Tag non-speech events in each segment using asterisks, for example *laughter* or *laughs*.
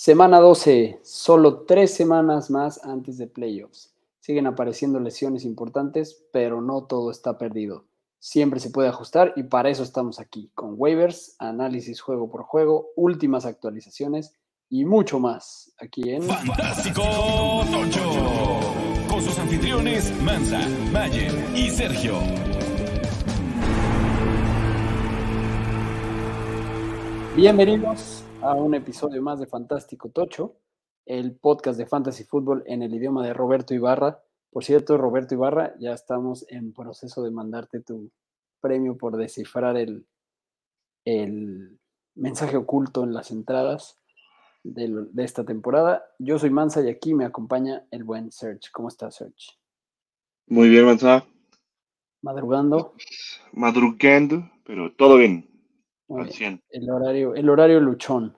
Semana 12, solo tres semanas más antes de playoffs. Siguen apareciendo lesiones importantes, pero no todo está perdido. Siempre se puede ajustar y para eso estamos aquí, con waivers, análisis juego por juego, últimas actualizaciones y mucho más aquí en Fantástico Tocho. Con sus anfitriones Mansa, Mayer y Sergio. Bienvenidos a un episodio más de Fantástico Tocho, el podcast de Fantasy Football en el idioma de Roberto Ibarra. Por cierto, Roberto Ibarra, ya estamos en proceso de mandarte tu premio por descifrar el, el mensaje oculto en las entradas de, de esta temporada. Yo soy Mansa y aquí me acompaña el buen Serge. ¿Cómo estás, Serge? Muy bien, Mansa. Madrugando. Madrugando, pero todo bien. Muy Al bien. 100. El horario, el horario luchón.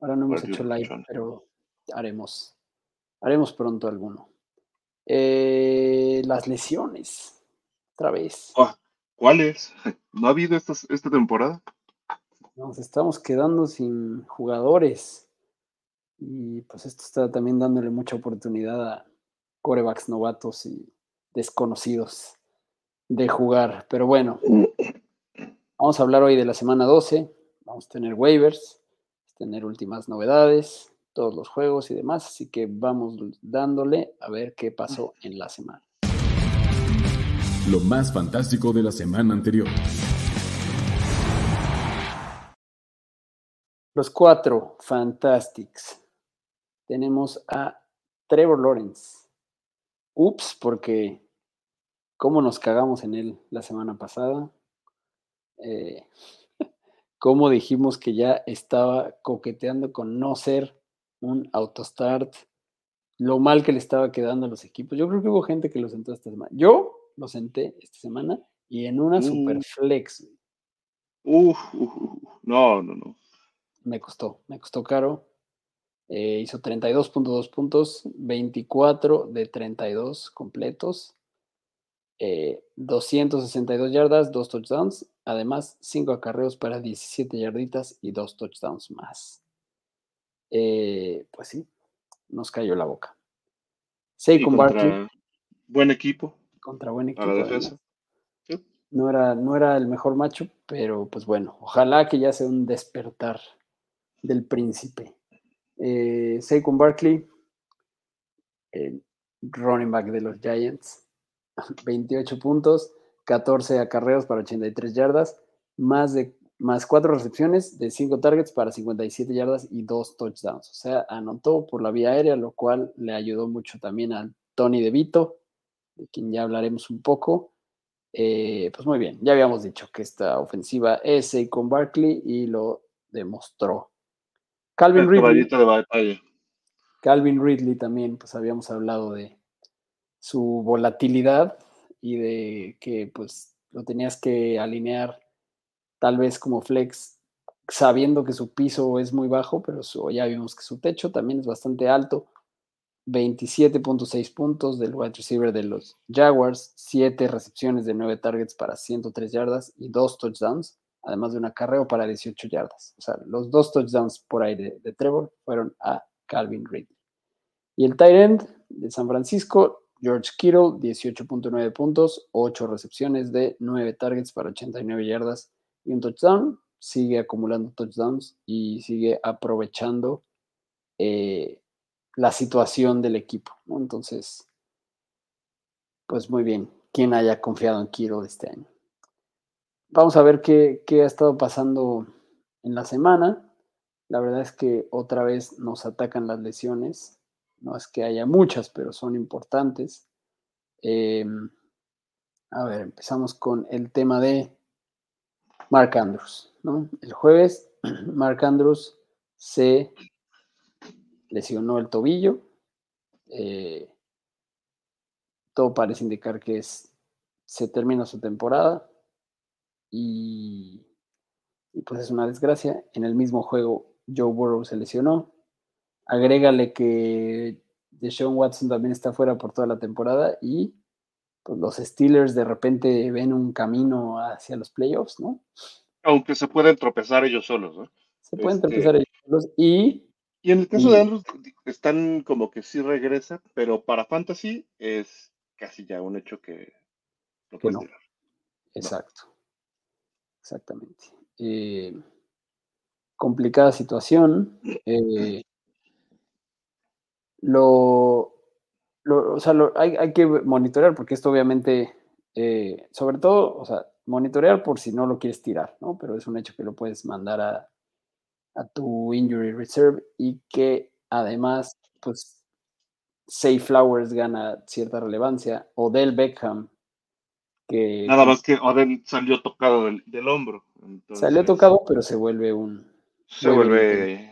Ahora no hemos hecho live, luchón. pero haremos. Haremos pronto alguno. Eh, las lesiones. Otra vez. ¿Cuáles? *laughs* ¿No ha habido estas, esta temporada? Nos estamos quedando sin jugadores. Y pues esto está también dándole mucha oportunidad a corebacks novatos y desconocidos de jugar. Pero bueno, vamos a hablar hoy de la semana 12. Vamos a tener waivers, tener últimas novedades, todos los juegos y demás. Así que vamos dándole a ver qué pasó en la semana. Lo más fantástico de la semana anterior. Los cuatro Fantastics. Tenemos a Trevor Lawrence. Ups, porque cómo nos cagamos en él la semana pasada. Eh, *laughs* cómo dijimos que ya estaba coqueteando con no ser un autostart. Lo mal que le estaba quedando a los equipos. Yo creo que hubo gente que lo sentó esta semana. Yo lo senté esta semana y en una Mm. super flex. Uf, uf, uf, no, no, no. me costó, me costó caro. Eh, hizo 32.2 puntos, 24 de 32 completos, eh, 262 yardas, 2 touchdowns, además 5 acarreos para 17 yarditas y 2 touchdowns más. Eh, pues sí, nos cayó la boca. Saquon Barkley buen equipo contra buen equipo. a la además. defensa. Sí. No era, no era el mejor macho, pero pues bueno, ojalá que ya sea un despertar del príncipe. Eh, Saquon Barkley, running back de los Giants, *laughs* 28 puntos, 14 acarreos para 83 yardas, más de más 4 recepciones de 5 targets para 57 yardas y 2 touchdowns. O sea, anotó por la vía aérea, lo cual le ayudó mucho también a Tony DeVito, de quien ya hablaremos un poco. Eh, pues muy bien, ya habíamos dicho que esta ofensiva es Saquon Barkley y lo demostró. Calvin El Ridley, de. Calvin Ridley también, pues habíamos hablado de su volatilidad y de que pues lo tenías que alinear tal vez como flex sabiendo que su piso es muy bajo, pero su- ya vimos que su techo también es bastante alto. 27.6 puntos del wide receiver de los Jaguars, 7 recepciones de 9 targets para 103 yardas y 2 touchdowns, además de un acarreo para 18 yardas. O sea, los dos touchdowns por ahí de, de Trevor fueron a Calvin Ridley. Y el tight end de San Francisco, George Kittle, 18.9 puntos, 8 recepciones de 9 targets para 89 yardas y un touchdown. Sigue acumulando touchdowns y sigue aprovechando eh, la situación del equipo. Entonces, pues muy bien, quien haya confiado en Kittle este año. Vamos a ver qué, qué ha estado pasando en la semana. La verdad es que otra vez nos atacan las lesiones. No es que haya muchas, pero son importantes. Eh, a ver, empezamos con el tema de Mark Andrews. ¿no? El jueves, *clears throat* Mark Andrews se lesionó el tobillo. eh, todo parece indicar que es, se termina su temporada y, y pues es una desgracia. En el mismo juego, Joe Burrow se lesionó. Agrégale que Deshaun Watson también está fuera por toda la temporada y pues los Steelers de repente ven un camino hacia los playoffs, ¿no? Aunque se pueden tropezar ellos solos, ¿no? Se pueden Este- tropezar ellos solos y Y en el caso de Andrews, están como que sí regresa, pero para Fantasy es casi ya un hecho que lo Que no. tirar. Exacto. Exactamente. Eh, complicada situación. eh, lo, lo- o sea, lo- hay, hay que monitorear porque esto obviamente, eh, sobre todo, o sea, monitorear por si no lo quieres tirar, ¿no? Pero es un hecho que lo puedes mandar a, a tu injury reserve y que además, pues, Say Flowers gana cierta relevancia. Odell Beckham, que Nada más que Odell salió tocado del, del hombro. Entonces, salió tocado, pero se vuelve un... Se vuelve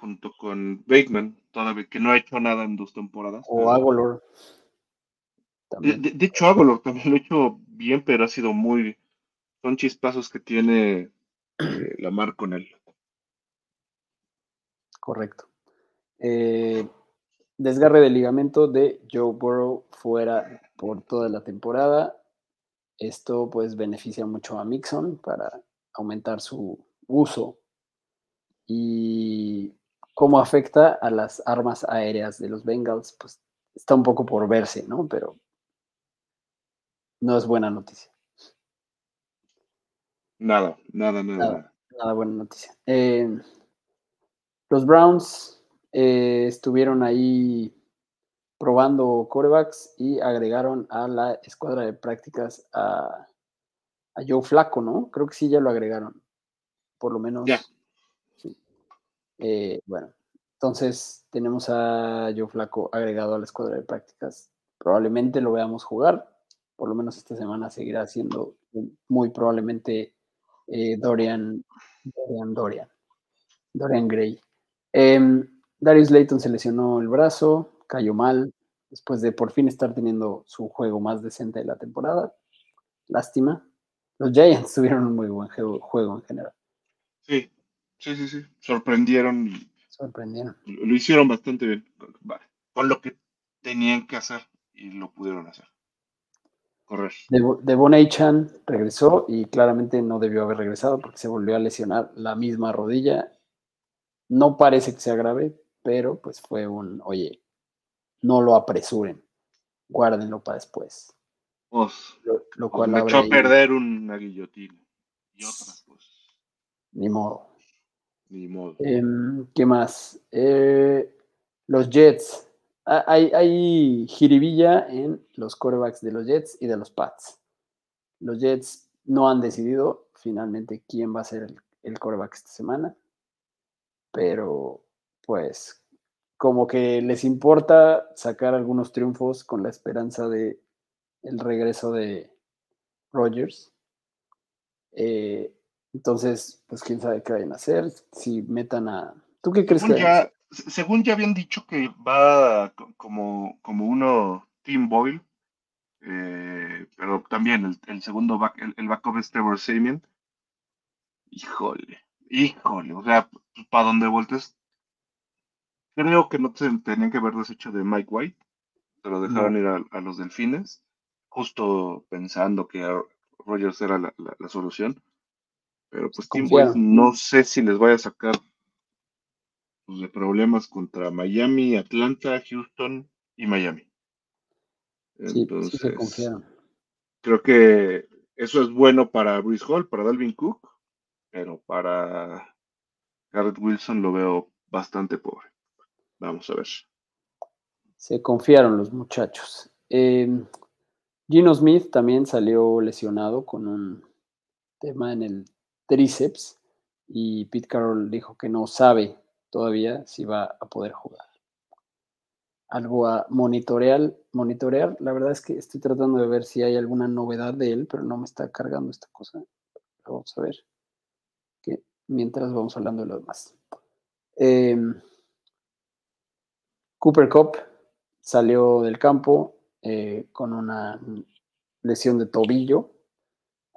junto con Bateman, todavía que no ha hecho nada en dos temporadas. O pero- Agolor. De, de- de hecho, Agolor también lo ha hecho bien, pero ha sido muy. Son chispazos que tiene eh, la mar con él. Correcto. Eh, desgarre de ligamento de Joe Burrow fuera por toda la temporada. Esto pues beneficia mucho a Mixon para aumentar su uso. Y cómo afecta a las armas aéreas de los Bengals, pues está un poco por verse, ¿no? Pero no es buena noticia. Nada, nada, nada. Nada. buena noticia. Eh, los Browns eh, estuvieron ahí probando corebacks y agregaron a la escuadra de prácticas a, a Joe Flaco, ¿no? Creo que sí, ya lo agregaron. Por lo menos. Ya. Eh, bueno, entonces tenemos a Joe Flaco agregado a la escuadra de prácticas. Probablemente lo veamos jugar. Por lo menos esta semana seguirá siendo muy probablemente eh, Dorian, Dorian, Dorian, Dorian Gray. Em, Darius Layton se lesionó el brazo, cayó mal, después de por fin estar teniendo su juego más decente de la temporada. Lástima. Los Giants *laughs* tuvieron un muy buen juego en general. Sí, sí, sí, sí. Sorprendieron y Sorprendieron. lo hicieron bastante bien. Con lo que tenían que hacer y lo pudieron hacer. Correr. Devon Chan regresó y claramente no debió haber regresado porque se volvió a lesionar la misma rodilla. No parece que sea grave, pero pues fue un, oye, no lo apresuren, guárdenlo para después. Os, Lo, lo os cual me echó a perder una guillotina. Y otras, pues, ni modo. Ni modo. Em, ¿Qué más? Eh, los Jets. Hay, hay jiribilla en los corebacks de los Jets y de los Pats. Los Jets no han decidido finalmente quién va a ser el, el coreback esta semana. Pero, pues, como que les importa sacar algunos triunfos con la esperanza de el regreso de Rodgers. Eh, entonces, pues quién sabe qué vayan a hacer. Si metan a. ¿Tú qué crees que Según hacer? ya, se- según ya habían dicho que va co- como, como uno Team Boyle, eh, pero también el, el segundo back, el, el backup es Trevor Siemian. Híjole, híjole, o sea, para donde voltees, creo que no se tenían que haber deshecho de Mike White, se lo dejaron No. ir a, a los delfines, justo pensando que Rogers era la, la- la solución. Pero pues Team Confiaron. no sé si les vaya a sacar pues, de problemas contra Miami, Atlanta, Houston y Miami. Sí, sí se Entonces, confiaron. creo que eso es bueno para Bruce Hall, para Dalvin Cook, pero para Garrett Wilson lo veo bastante pobre. Vamos a ver. Se confiaron los muchachos. Eh, Gino Smith también salió lesionado con un tema en el tríceps y Pete Carroll dijo que no sabe todavía si va a poder jugar. Algo a monitorear, monitorear. La verdad es que estoy tratando de ver si hay alguna novedad de él, pero no me está cargando esta cosa. Vamos a ver. Que mientras vamos hablando de lo demás. Eh, Cooper Cup salió del campo eh, con una lesión de tobillo.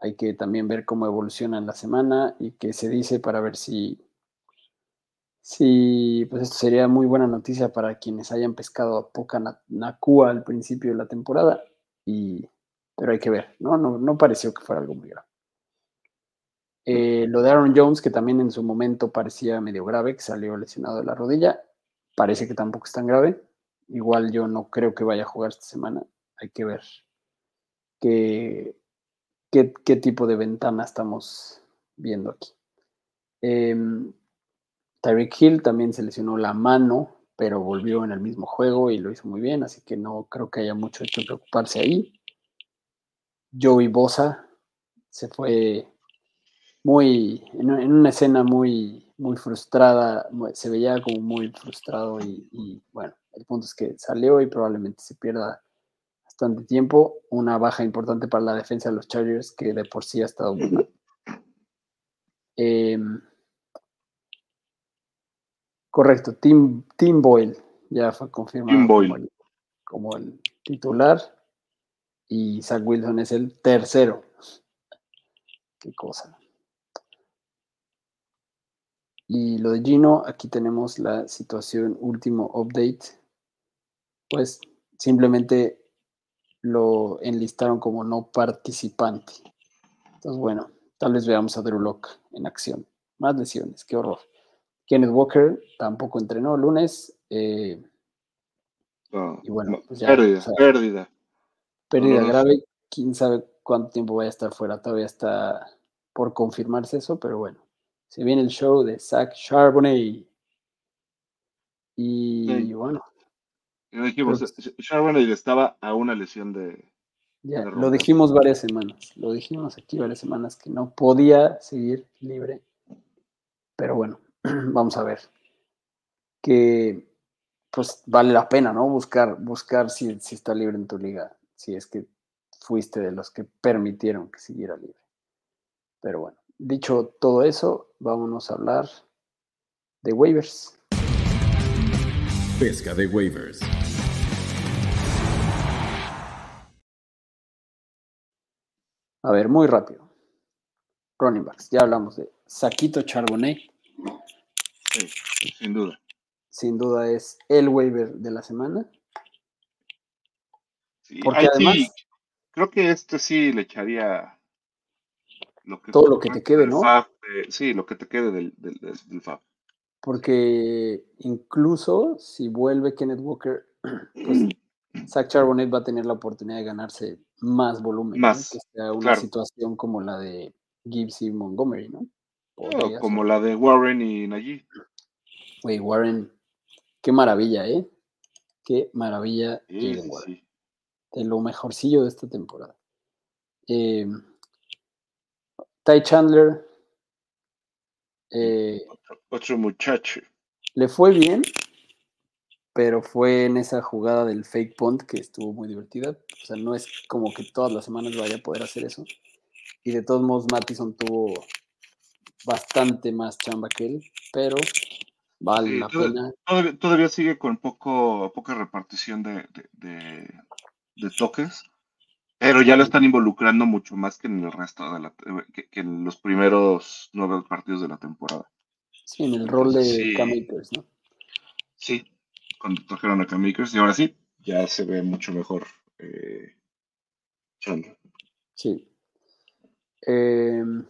Hay que también ver cómo evoluciona en la semana y qué se dice para ver si, si pues esto sería muy buena noticia para quienes hayan pescado a poca na- Nakua al principio de la temporada. Y, pero hay que ver, ¿no? No, no pareció que fuera algo muy grave. Eh, lo de Aaron Jones, que también en su momento parecía medio grave, que salió lesionado de la rodilla, parece que tampoco es tan grave. Igual yo no creo que vaya a jugar esta semana. Hay que ver qué, qué, tipo de ventana estamos viendo aquí. Em, Tyreek Hill también se lesionó la mano, pero volvió en el mismo juego y lo hizo muy bien, así que no creo que haya mucho que preocuparse ahí. Joey Bosa se fue muy, en, una escena muy, muy frustrada, se veía como muy frustrado y, bueno, el punto es que salió y probablemente se pierda bastante tiempo, una baja importante para la defensa de los Chargers que de por sí ha estado muy mal. Em, correcto, Tim, Tim Boyle ya fue confirmado como el titular y Zach Wilson es el tercero. Qué cosa. Y lo de Gino, aquí tenemos la situación último update. Pues simplemente lo enlistaron como no participante. Entonces, bueno, tal vez veamos a Drew Locke en acción. Más lesiones, qué horror. Kenneth Walker tampoco entrenó el lunes. Eh, y bueno, pues ya, pérdida, pérdida. Pérdida grave. Quién sabe cuánto tiempo vaya a estar fuera. Todavía está por confirmarse eso, pero bueno se viene el show de Zach Charbonnet. Y bueno. Y dijimos, estaba a una lesión de. Ya, lo dijimos varias semanas. Lo dijimos aquí varias semanas que no podía seguir libre. Pero bueno, *clears throat* vamos a ver. Que pues vale la pena, ¿no? Buscar, buscar si, si está libre en tu liga. Si es que fuiste de los que permitieron que siguiera libre. Pero bueno. Dicho todo eso, vámonos a hablar de waivers. Pesca de waivers. A ver, muy rápido. Running backs. Ya hablamos de Saquito Charbonnet. Sí, sin duda. Sin duda es el waiver de la semana. Sí, Porque además. creo que este sí le echaría todo lo que te quede, ¿no? sí, lo que te quede del, del, FAB. Porque incluso si vuelve Kenneth Walker, *clears throat* pues Zach Charbonnet va a tener la oportunidad de ganarse más volumen, más, que sea una situación como la de Gibbs y Montgomery, ¿no? como la de Warren y Najee. Güey, Warren, qué maravilla, ¿eh? Qué maravilla. De lo mejorcillo de esta temporada. Eh, Ty Chandler. Eh, otro, muchacho. Le fue bien, pero fue en esa jugada del fake punt que estuvo muy divertida. O sea, no es como que todas las semanas vaya a poder hacer eso. Y de todos modos, Mattison tuvo bastante más chamba que él, pero vale la pena. Todavía, sigue con poco, poca repartición de, de toques. Pero ya lo están involucrando mucho más que en el resto de la que, en los primeros nueve partidos de la temporada. Sí, en el rol de Akers, ¿no? Sí, cuando trajeron a Cam Akers y ahora sí, ya se ve mucho mejor eh, Sí. Em,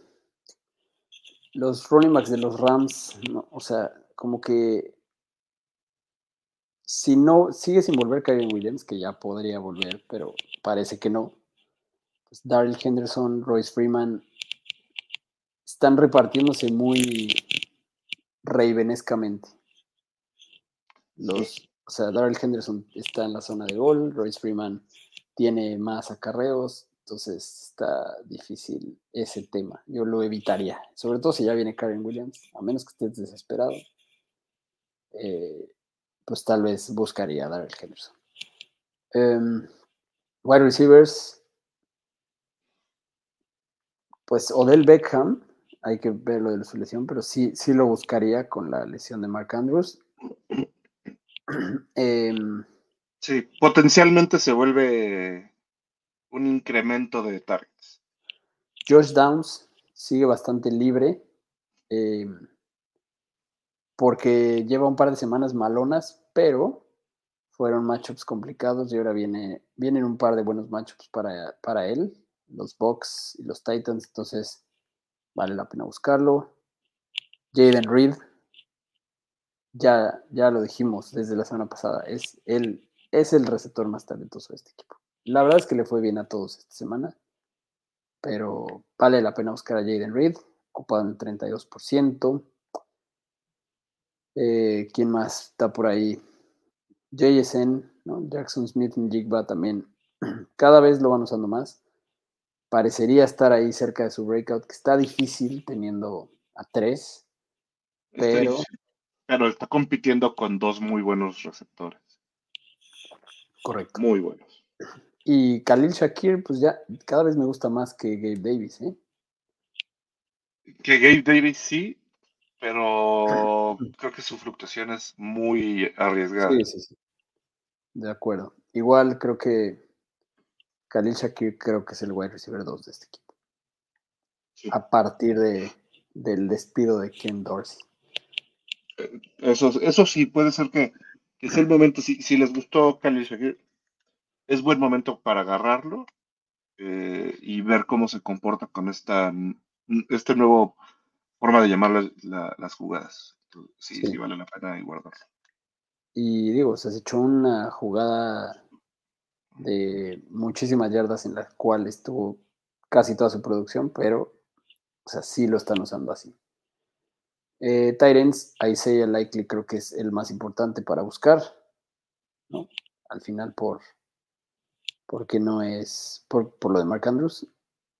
los running backs de los Rams, o sea, como que si no sigue sin volver Karen Williams, que ya podría volver, pero parece que no. Pues, Daryl Henderson, Royce Freeman, están repartiéndose muy ravenescamente. Los, o sea, Daryl Henderson está en la zona de gol, Royce Freeman tiene más acarreos, entonces está difícil ese tema. Yo lo evitaría, sobre todo si ya viene Karen Williams, a menos que estés desesperado. Eh, pues tal vez buscaría a Daryl Henderson. Um, wide receivers, pues Odell Beckham, hay que ver lo de su lesión, pero sí, sí lo buscaría con la lesión de Mark Andrews. *clears throat* Em, sí, potencialmente se vuelve un incremento de targets. Josh Downs sigue bastante libre em, porque lleva un par de semanas malonas, pero fueron matchups complicados y ahora viene, vienen un par de buenos matchups para, para él los Bucks y los Titans, entonces vale la pena buscarlo. Jaden Reed, ya, ya lo dijimos desde la semana pasada, es el, es el receptor más talentoso de este equipo. La verdad es que le fue bien a todos esta semana, pero vale la pena buscar a Jaden Reed, ocupado en el 32%. Eh, ¿Quién más está por ahí? JSN, ¿no? Jackson Smith y Jigba también. *clears throat* Cada vez lo van usando más. Parecería estar ahí cerca de su breakout, que está difícil teniendo a tres. Pero, pero está compitiendo con dos muy buenos receptores. Correcto. Muy buenos. Y Khalil Shakir, pues ya cada vez me gusta más que Gabe Davis, ¿eh? Que Gabe Davis sí, pero *clears throat* creo que su fluctuación es muy arriesgada. Sí, sí, sí. De acuerdo. Igual creo que Khalil Shakir creo que es el wide receiver 2 de este equipo. A partir de, del despido de Ken Dorsey. Eso, eso sí, puede ser que, que es el momento. Si, si les gustó Khalil Shakir, es buen momento para agarrarlo eh, y ver cómo se comporta con esta este nuevo forma de llamar las jugadas. Sí, sí, vale la pena guardarlo. Y digo, se echó una jugada de muchísimas yardas en la cual estuvo casi toda su producción, pero, o sea, sí lo están usando así. Eh, Tyrants, Isaiah Likely creo que es el más importante para buscar, ¿no? Al final por, porque no es, por, por lo de Mark Andrews.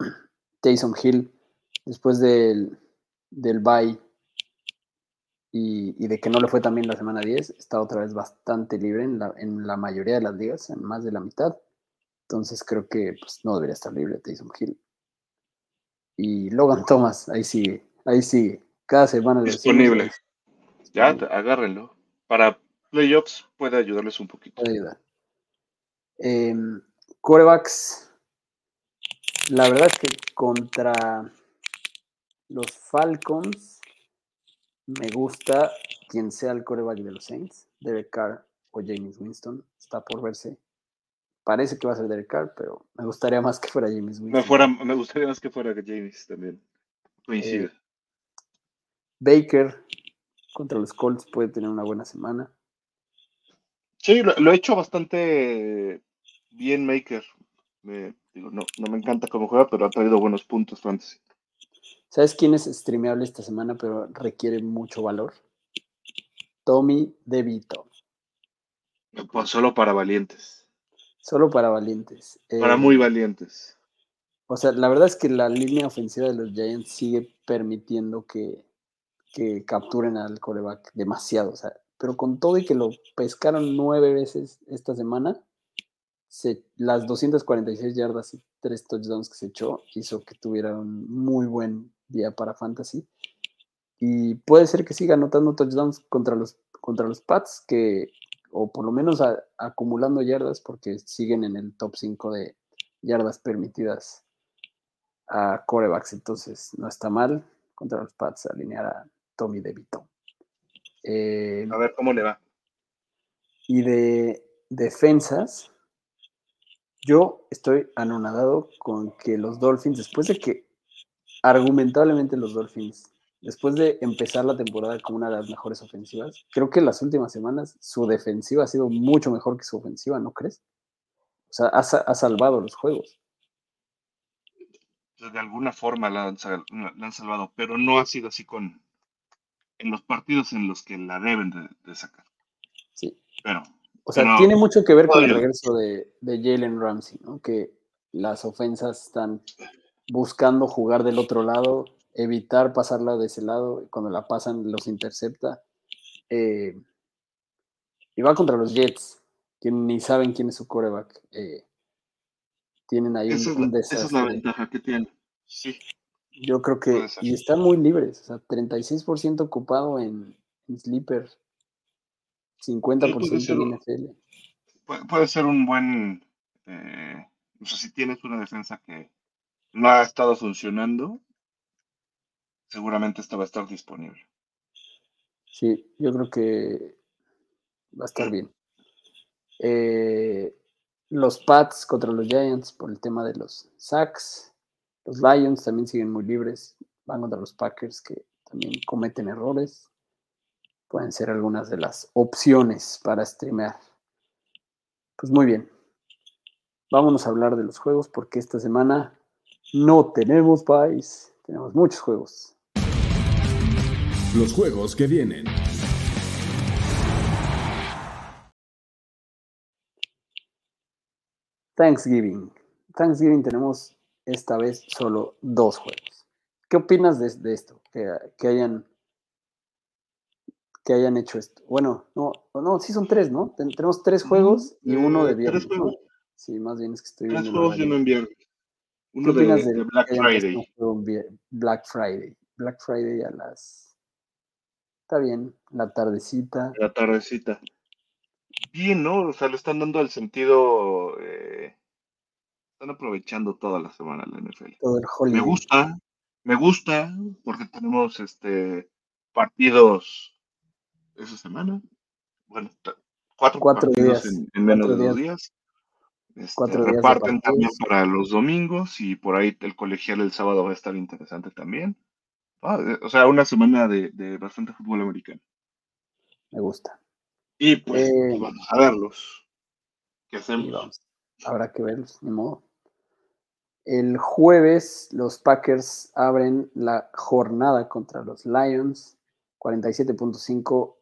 *clears throat* Taysom Hill, después del, del bye y, de que no le fue también la semana 10, está otra vez bastante libre en la, en la mayoría de las ligas, en más de la mitad. Entonces creo que pues, no debería estar libre Tyson Hill. Y Logan Thomas, ahí sigue, ahí sigue. Cada semana disponible. Ya, agárrenlo. Para playoffs puede ayudarles un poquito. Puede ayudar. Em, corebacks, la verdad es que contra los Falcons, me gusta quien sea el coreback de los Saints, Derek Carr o James Winston. Está por verse. Parece que va a ser Derek Carr, pero me gustaría más que fuera James Winston. Me, fuera, me gustaría más que fuera James también. Coincide. Eh, Baker contra los Colts puede tener una buena semana. Sí, lo, ha hecho bastante bien Maker. no, no me encanta cómo juega, pero ha traído buenos puntos fantasy. ¿Sabes quién es streameable esta semana, pero requiere mucho valor? Tommy DeVito. Pues solo para valientes. Solo para valientes. Para muy eh, valientes. O sea, la verdad es que la línea ofensiva de los Giants sigue permitiendo que, que capturen al coreback demasiado. O sea, pero con todo y que lo pescaron nueve veces esta semana, las 246 yardas y tres touchdowns que se echó hizo que tuviera un muy buen día para Fantasy. Y puede ser que siga anotando touchdowns contra los, contra los Pats, que, o por lo menos acumulando yardas, porque siguen en el top 5 de yardas permitidas a corebacks. Entonces, no está mal contra los Pats alinear a Tommy DeVito. Eh, a ver cómo le va. Y de defensas, yo estoy anonadado con que los Dolphins, después de que argumentablemente los Dolphins, después de empezar la temporada con una de las mejores ofensivas, creo que en las últimas semanas su defensiva ha sido mucho mejor que su ofensiva, ¿no crees? O sea, ha, salvado los juegos. De alguna forma la han, salvado, pero no ha sido así con en los partidos en los que la deben de, sacar. Sí. Pero. O sea, tiene mucho que ver con el regreso de, de Jalen Ramsey, ¿no? Que las ofensas están buscando jugar del otro lado, evitar pasarla de ese lado, cuando la pasan los intercepta. Eh, y va contra los Jets, que ni saben quién es su coreback. Eh, tienen ahí un, Esa es la ventaja que tienen. Sí. Yo creo que. Y están muy libres. O sea, 36% ocupado en, Sleeper. 50% en NFL. Puede, ser un buen. Eh, o sea, si tienes una defensa que no ha estado funcionando, seguramente esto va a estar disponible. Sí, yo creo que va a estar bien. Eh, los Pats contra los Giants por el tema de los sacks. Los Lions también siguen muy libres. van contra los Packers que también cometen errores. Pueden ser algunas de las opciones para streamear. Pues muy bien. Vámonos a hablar de los juegos porque esta semana no tenemos país. Tenemos muchos juegos. Los juegos que vienen. Thanksgiving. Thanksgiving tenemos esta vez solo dos juegos. ¿Qué opinas de, esto? Que, hayan que hayan hecho esto. Bueno, no, no, sí son tres, ¿no? tenemos tres juegos y uno de viernes. Tres juegos. Sí, más bien es que estoy viendo. Tres juegos y uno en viernes. Uno de, de, Black Friday. Black Friday. Black Friday a las. Está bien, la tardecita. La tardecita. Bien, ¿no? O sea, le están dando el sentido. Eh, están aprovechando toda la semana la NFL. Todo el holiday. Me gusta, me gusta, porque tenemos este partidos esa semana. Bueno, cuatro, partidos En, menos de dos días. Este, reparten también para los domingos y por ahí el colegial el sábado va a estar interesante también. Ah, eh, o sea, una semana de, bastante fútbol americano. Me gusta. Y pues, eh, vamos a verlos. ¿Qué hacemos? Habrá que verlos, ni modo. El jueves los Packers abren la jornada contra los Lions. 47.5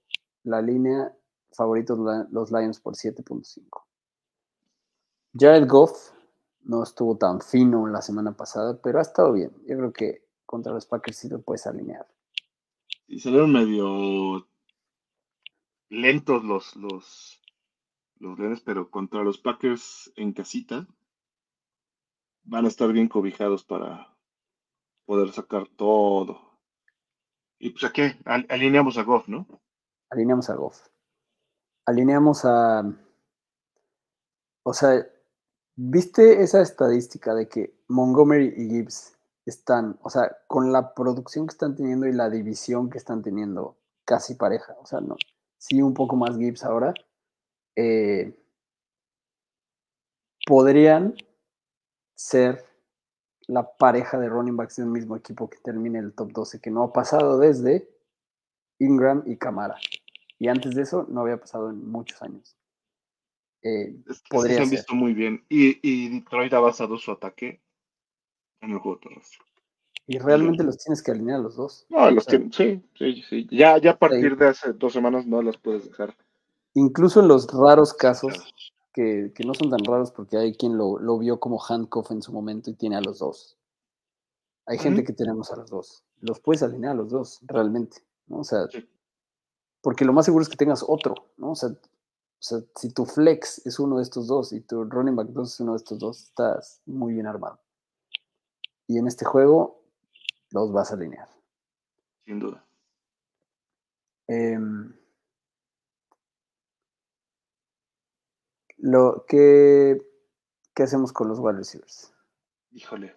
la línea. Favoritos los Lions por 7.5. Jared Goff no estuvo tan fino la semana pasada, pero ha estado bien. Yo creo que contra los Packers sí lo puedes alinear. Y salieron medio lentos los, los, los pero contra los Packers en casita van a estar bien cobijados para poder sacar todo. Y pues aquí alineamos a Goff, ¿no? Alineamos a Goff. Alineamos a. O sea, ¿Viste esa estadística de que Montgomery y Gibbs están, o sea, con la producción que están teniendo y la división que están teniendo casi pareja? O sea, no, sí un poco más Gibbs ahora. Eh, podrían ser la pareja de running backs de un mismo equipo que termine el top 12, que no ha pasado desde Ingram y Camara. Y antes de eso no había pasado en muchos años. Eh, se han visto muy bien. Y, y, Detroit ha basado su ataque en el juego terrestre. Y realmente los tienes que alinear los dos. No, los sí, sí, sí. Ya, ya a partir de hace dos semanas no los puedes dejar. Incluso en los raros casos, que, no son tan raros porque hay quien lo, vio como handcuff en su momento y tiene a los dos. Hay gente que tenemos a los dos. Los puedes alinear a los dos, realmente. ¿no? O sea, porque lo más seguro es que tengas otro, ¿no? O sea, o sea, si tu flex es uno de estos dos y tu running back 2 es uno de estos dos, estás muy bien armado. Y en este juego los vas a alinear. Sin duda. Em, lo que, ¿Qué hacemos con los wide receivers? Híjole.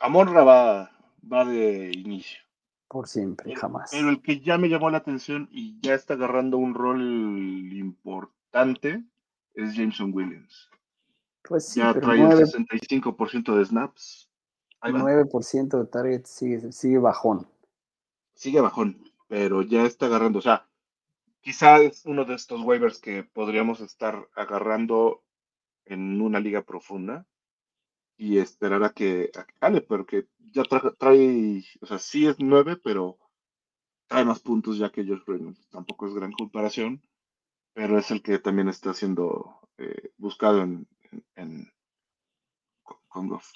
Amorra va, va de inicio. Por siempre, jamás. Pero el que ya me llamó la atención y ya está agarrando un rol importante es Jameson Williams. Pues sí, ya trae el 65% de snaps. Ahí 9% de target sigue, sigue bajón. Sigue bajón, pero ya está agarrando. O sea, quizás es uno de estos waivers que podríamos estar agarrando en una liga profunda y esperar a que, a porque ya trae, o sea, sí es nueve, pero trae más puntos ya que Josh Reynolds. Tampoco es gran comparación, pero es el que también está siendo eh, buscado en, con Goff.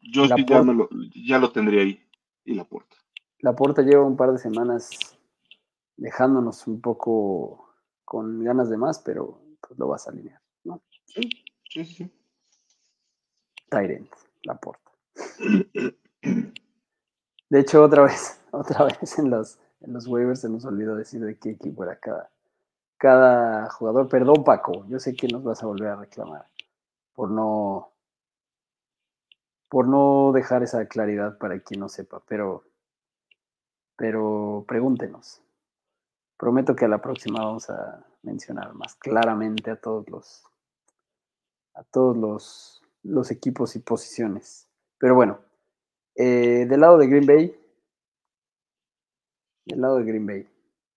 Yo ya, lo, ya lo tendría ahí. Y la puerta. La puerta lleva un par de semanas dejándonos un poco con ganas de más, pero pues lo vas a alinear, ¿no? Sí, sí, sí. Tyrant, la puerta. De hecho, otra vez, *laughs* otra vez en los, en los waivers se nos olvidó decir de qué equipo era cada, cada jugador. Perdón, Paco, yo sé que nos vas a volver a reclamar por no, por no dejar esa claridad para quien no sepa, pero, pero pregúntenos. Prometo que a la próxima vamos a mencionar más claramente a todos los, a todos los los equipos y posiciones. Pero bueno, eh, del lado de Green Bay, Del lado de Green Bay.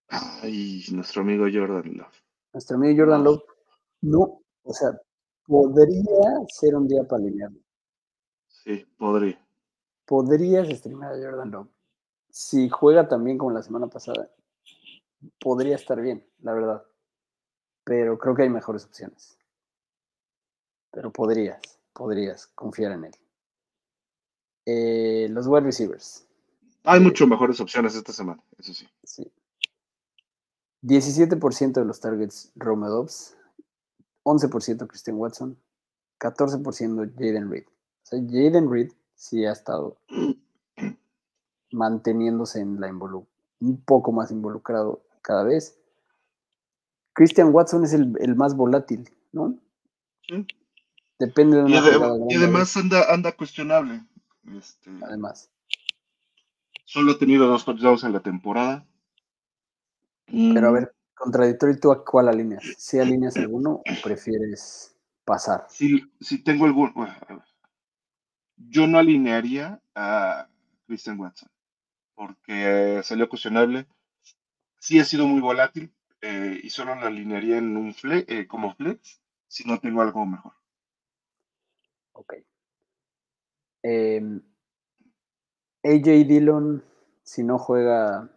Ay, nuestro amigo Jordan Love. Nuestro amigo Jordan. Love, no, o sea, podría ser un día para alinearlo. Sí, podría. Podrías streamear a Jordan Love. Si juega también como la semana pasada, podría estar bien, la verdad. Pero creo que hay mejores opciones. Pero podrías, podrías confiar en él. Eh, los wide receivers. Hay Sí. mucho mejores opciones esta semana, eso sí. Sí. 17% de los targets Rome Dobbs, 11% Christian Watson, 14% Jaden Reed. O sea, Jaden Reed sí ha estado *clears throat* manteniéndose en la un poco más involucrado cada vez. Christian Watson es el, el más volátil, ¿no? Sí. Depende de Y, una y grande, además anda, anda cuestionable. Este, además. solo ha tenido dos touchdowns en la temporada. Pero a ver, contra Detroit, ¿tú a cuál alineas? ¿Si alineas alguno o prefieres pasar? Si, si tengo algún. bueno, a ver. yo no alinearía a Christian Watson porque salió cuestionable. Sí ha sido muy volátil eh, y solo lo alinearía en un fle- eh, como flex si no tengo algo mejor. Ok. Em, AJ Dillon, si no juega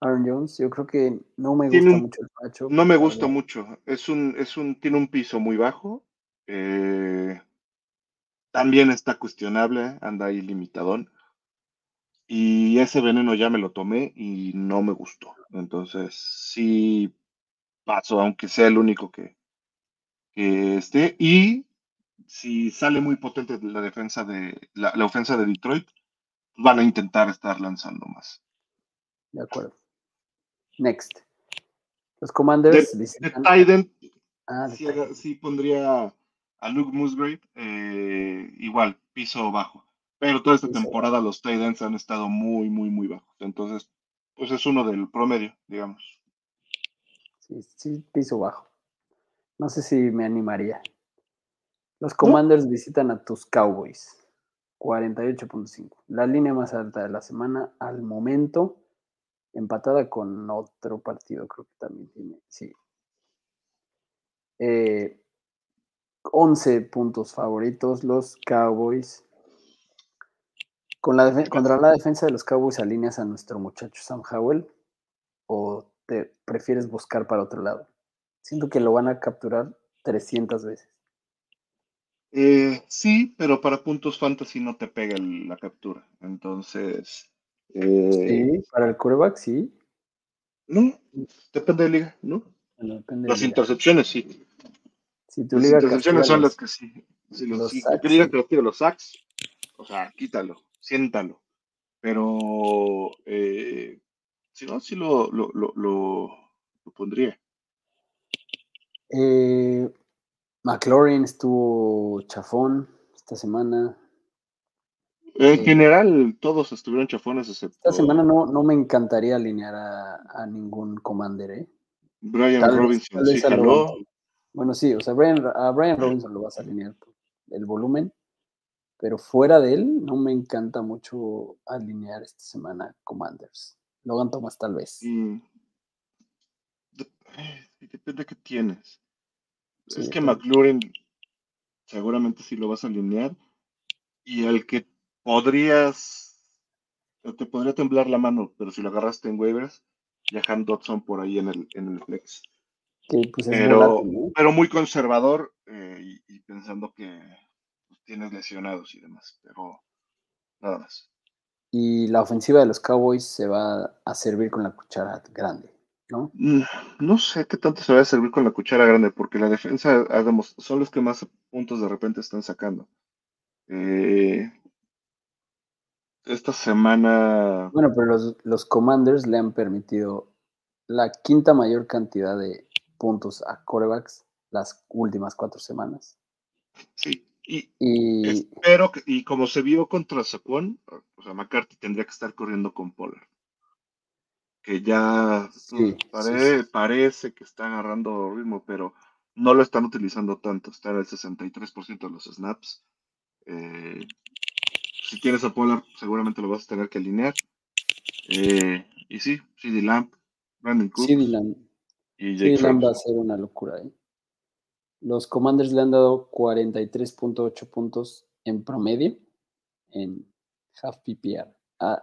Aaron Jones, yo creo que no me gusta un- mucho el matchup. No me la gusta mucho. Es un, es un, tiene un piso muy bajo. eh, también está cuestionable, anda ahí limitadón. Y ese veneno ya me lo tomé y no me gustó. Entonces, sí paso, aunque sea el único que, que esté. Y si sale muy potente la defensa de la, la ofensa de Detroit, van a intentar estar lanzando más. De acuerdo. Next. Los Commanders De, end, Ah, sí, sí pondría a Luke Musgrave, eh, igual, piso bajo. Pero toda esta temporada los tight ends han estado muy, muy, muy bajos. Entonces, pues es uno del promedio, digamos. Sí, sí, piso bajo. No sé si me animaría. Los Commanders visitan a tus Cowboys. 48.5. La línea más alta de la semana al momento. Empatada con otro partido, creo que también tiene. Sí. Eh, 11 puntos favoritos los Cowboys. Con la contra la defensa de los Cowboys alineas a nuestro muchacho Sam Howell o te prefieres buscar para otro lado. Siento que lo van a capturar 300 veces. Eh, sí, pero para puntos fantasy no te pega el- la captura. Entonces, eh, Sí, para el quarterback sí. no, depende de liga, ¿no? Bueno, depende de Las liga. intercepciones sí. Si tu Las liga intercepciones son los- las que sí. Si, los, los si sacks, tu liga sí. castiga los sacks, o sea, quítalo, siéntalo. Pero eh, si no, sí lo, lo, lo, lo, pondría. Eh, McLaurin estuvo chafón esta semana. En Sí. general, todos estuvieron chafones excepto Esta semana no, no me encantaría alinear a, a ningún commander, ¿eh? Brian Tal Robinson. sí, jaló. Bueno, sí, o sea, Brian- a Brian Robinson lo vas a alinear el volumen, pero fuera de él no me encanta mucho alinear esta semana Commanders. Logan Thomas tal vez. Mm. Eh, Depende de qué tienes. Sí, es que depende. McLaurin seguramente sí lo vas a alinear. Y al que podrías, te podría temblar la mano, pero si lo agarraste en waivers, Jahan Dodson por ahí en el, en el flex. Que pues es Pero, volátil, ¿no? pero muy conservador eh, y, y pensando que tienes lesionados y demás. Pero nada más. Y la ofensiva de los Cowboys se va a servir con la cuchara grande, ¿no? Mm, No sé qué tanto se va a servir con la cuchara grande, porque la defensa ha demos- son los que más puntos de repente están sacando. Eh, esta semana, Bueno, pero los, los Commanders le han permitido la quinta mayor cantidad de puntos a corebacks las últimas cuatro semanas. sí, y Y espero que, y como se vio contra Saquon, o sea, McCarthy tendría que estar corriendo con Pollard. Que ya Sí, sí, pare- sí. parece que está agarrando ritmo, pero no lo están utilizando tanto. Está en el 63% de los snaps. Eh, si tienes a Pollard, seguramente lo vas a tener que alinear. Eh, y sí, CD Lamp, Brandon Cooks CD Lamb, y CD va a ser una locura. ¿eh? Los Commanders le han dado 43.8 puntos en promedio en half PPR a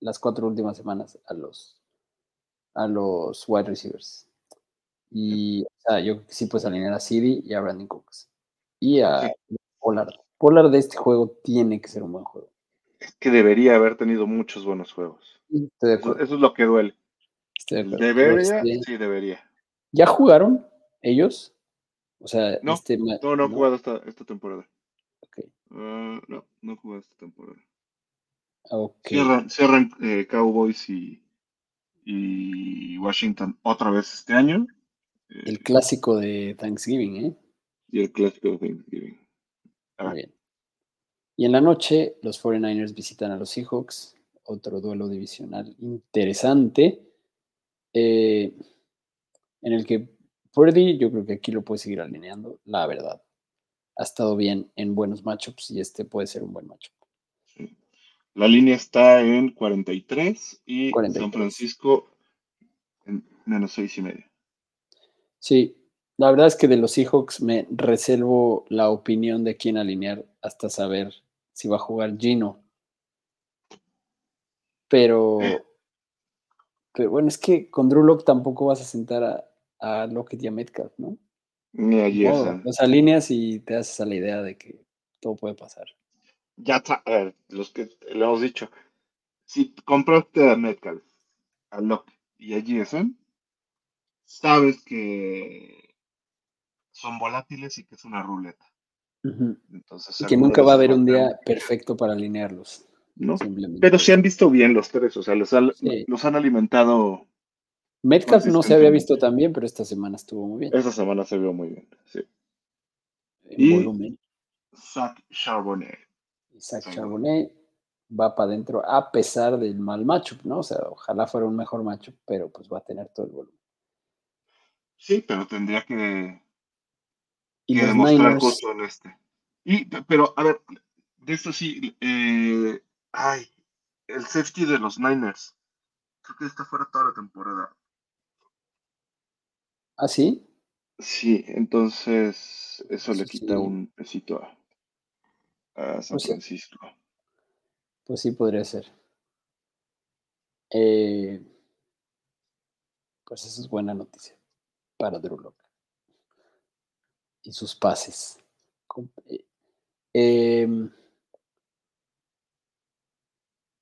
las cuatro últimas semanas a los, a los wide receivers. Y o sea, yo creo que sí puedes alinear a CD y a Brandon Cooks. Y a Pollard. Pollard de este juego tiene que ser un buen juego. Es que debería haber tenido muchos buenos juegos. Estoy de Eso, acuerdo. eso es lo que duele. estoy de acuerdo. Pero, ¿Debería? este, Sí, debería. ¿Ya jugaron ellos? O sea, No, este No, no he jugado esta, esta temporada. Ah, no, no he jugado esta temporada. Ok. Cierran, cierran eh, Cowboys y, y Washington otra vez este año. Eh, El clásico de Thanksgiving, ¿eh? y el clásico de Thanksgiving. Ah, Muy bien. Y en la noche, los 49ers visitan a los Seahawks, otro duelo divisional interesante, eh, en el que Purdy, yo creo que aquí lo puede seguir alineando, la verdad. Ha estado bien en buenos matchups y este puede ser un buen matchup. sí. La línea está en 43 y 43. San Francisco en menos 6 y medio. Sí, la verdad es que de los Seahawks me reservo la opinión de quién alinear hasta saber si va a jugar Gino. Pero, pero bueno, es que con Drew tampoco vas a sentar a, a Lockett y a Metcalf, ¿no? Ni a Gerson. Los alineas y te haces a la idea de que todo puede pasar. Ya está, a ver, los que le hemos dicho. Si compraste a Metcalf, a Locke y a GSM, sabes que son volátiles y que es una ruleta. Entonces, Y que nunca va a haber un día perfecto para alinearlos. ¿no? Pero se han visto bien los tres, o sea, los, han- Sí. los han alimentado. Metcalf no se había visto tan bien, pero esta semana estuvo muy bien. Esta semana se vio muy bien. Sí. En y- volumen. Zach Charbonnet. Sí. Charbonnet va para adentro a pesar del mal matchup, ¿no? O sea, ojalá fuera un mejor matchup, pero pues va a tener todo el volumen. Sí, pero tendría que, Y que demostrar Niners, justo en este. Y, pe- pero, a ver, de esto sí, eh, ay, el safety de los Niners. Creo que está fuera toda la temporada. ¿Ah, sí? Sí, entonces eso le Eso quita sí. un pesito a, a San Pues sí. Francisco. Pues sí, podría ser. Eh, pues eso es buena noticia para Drew Lock. Y sus pases. Eh, em,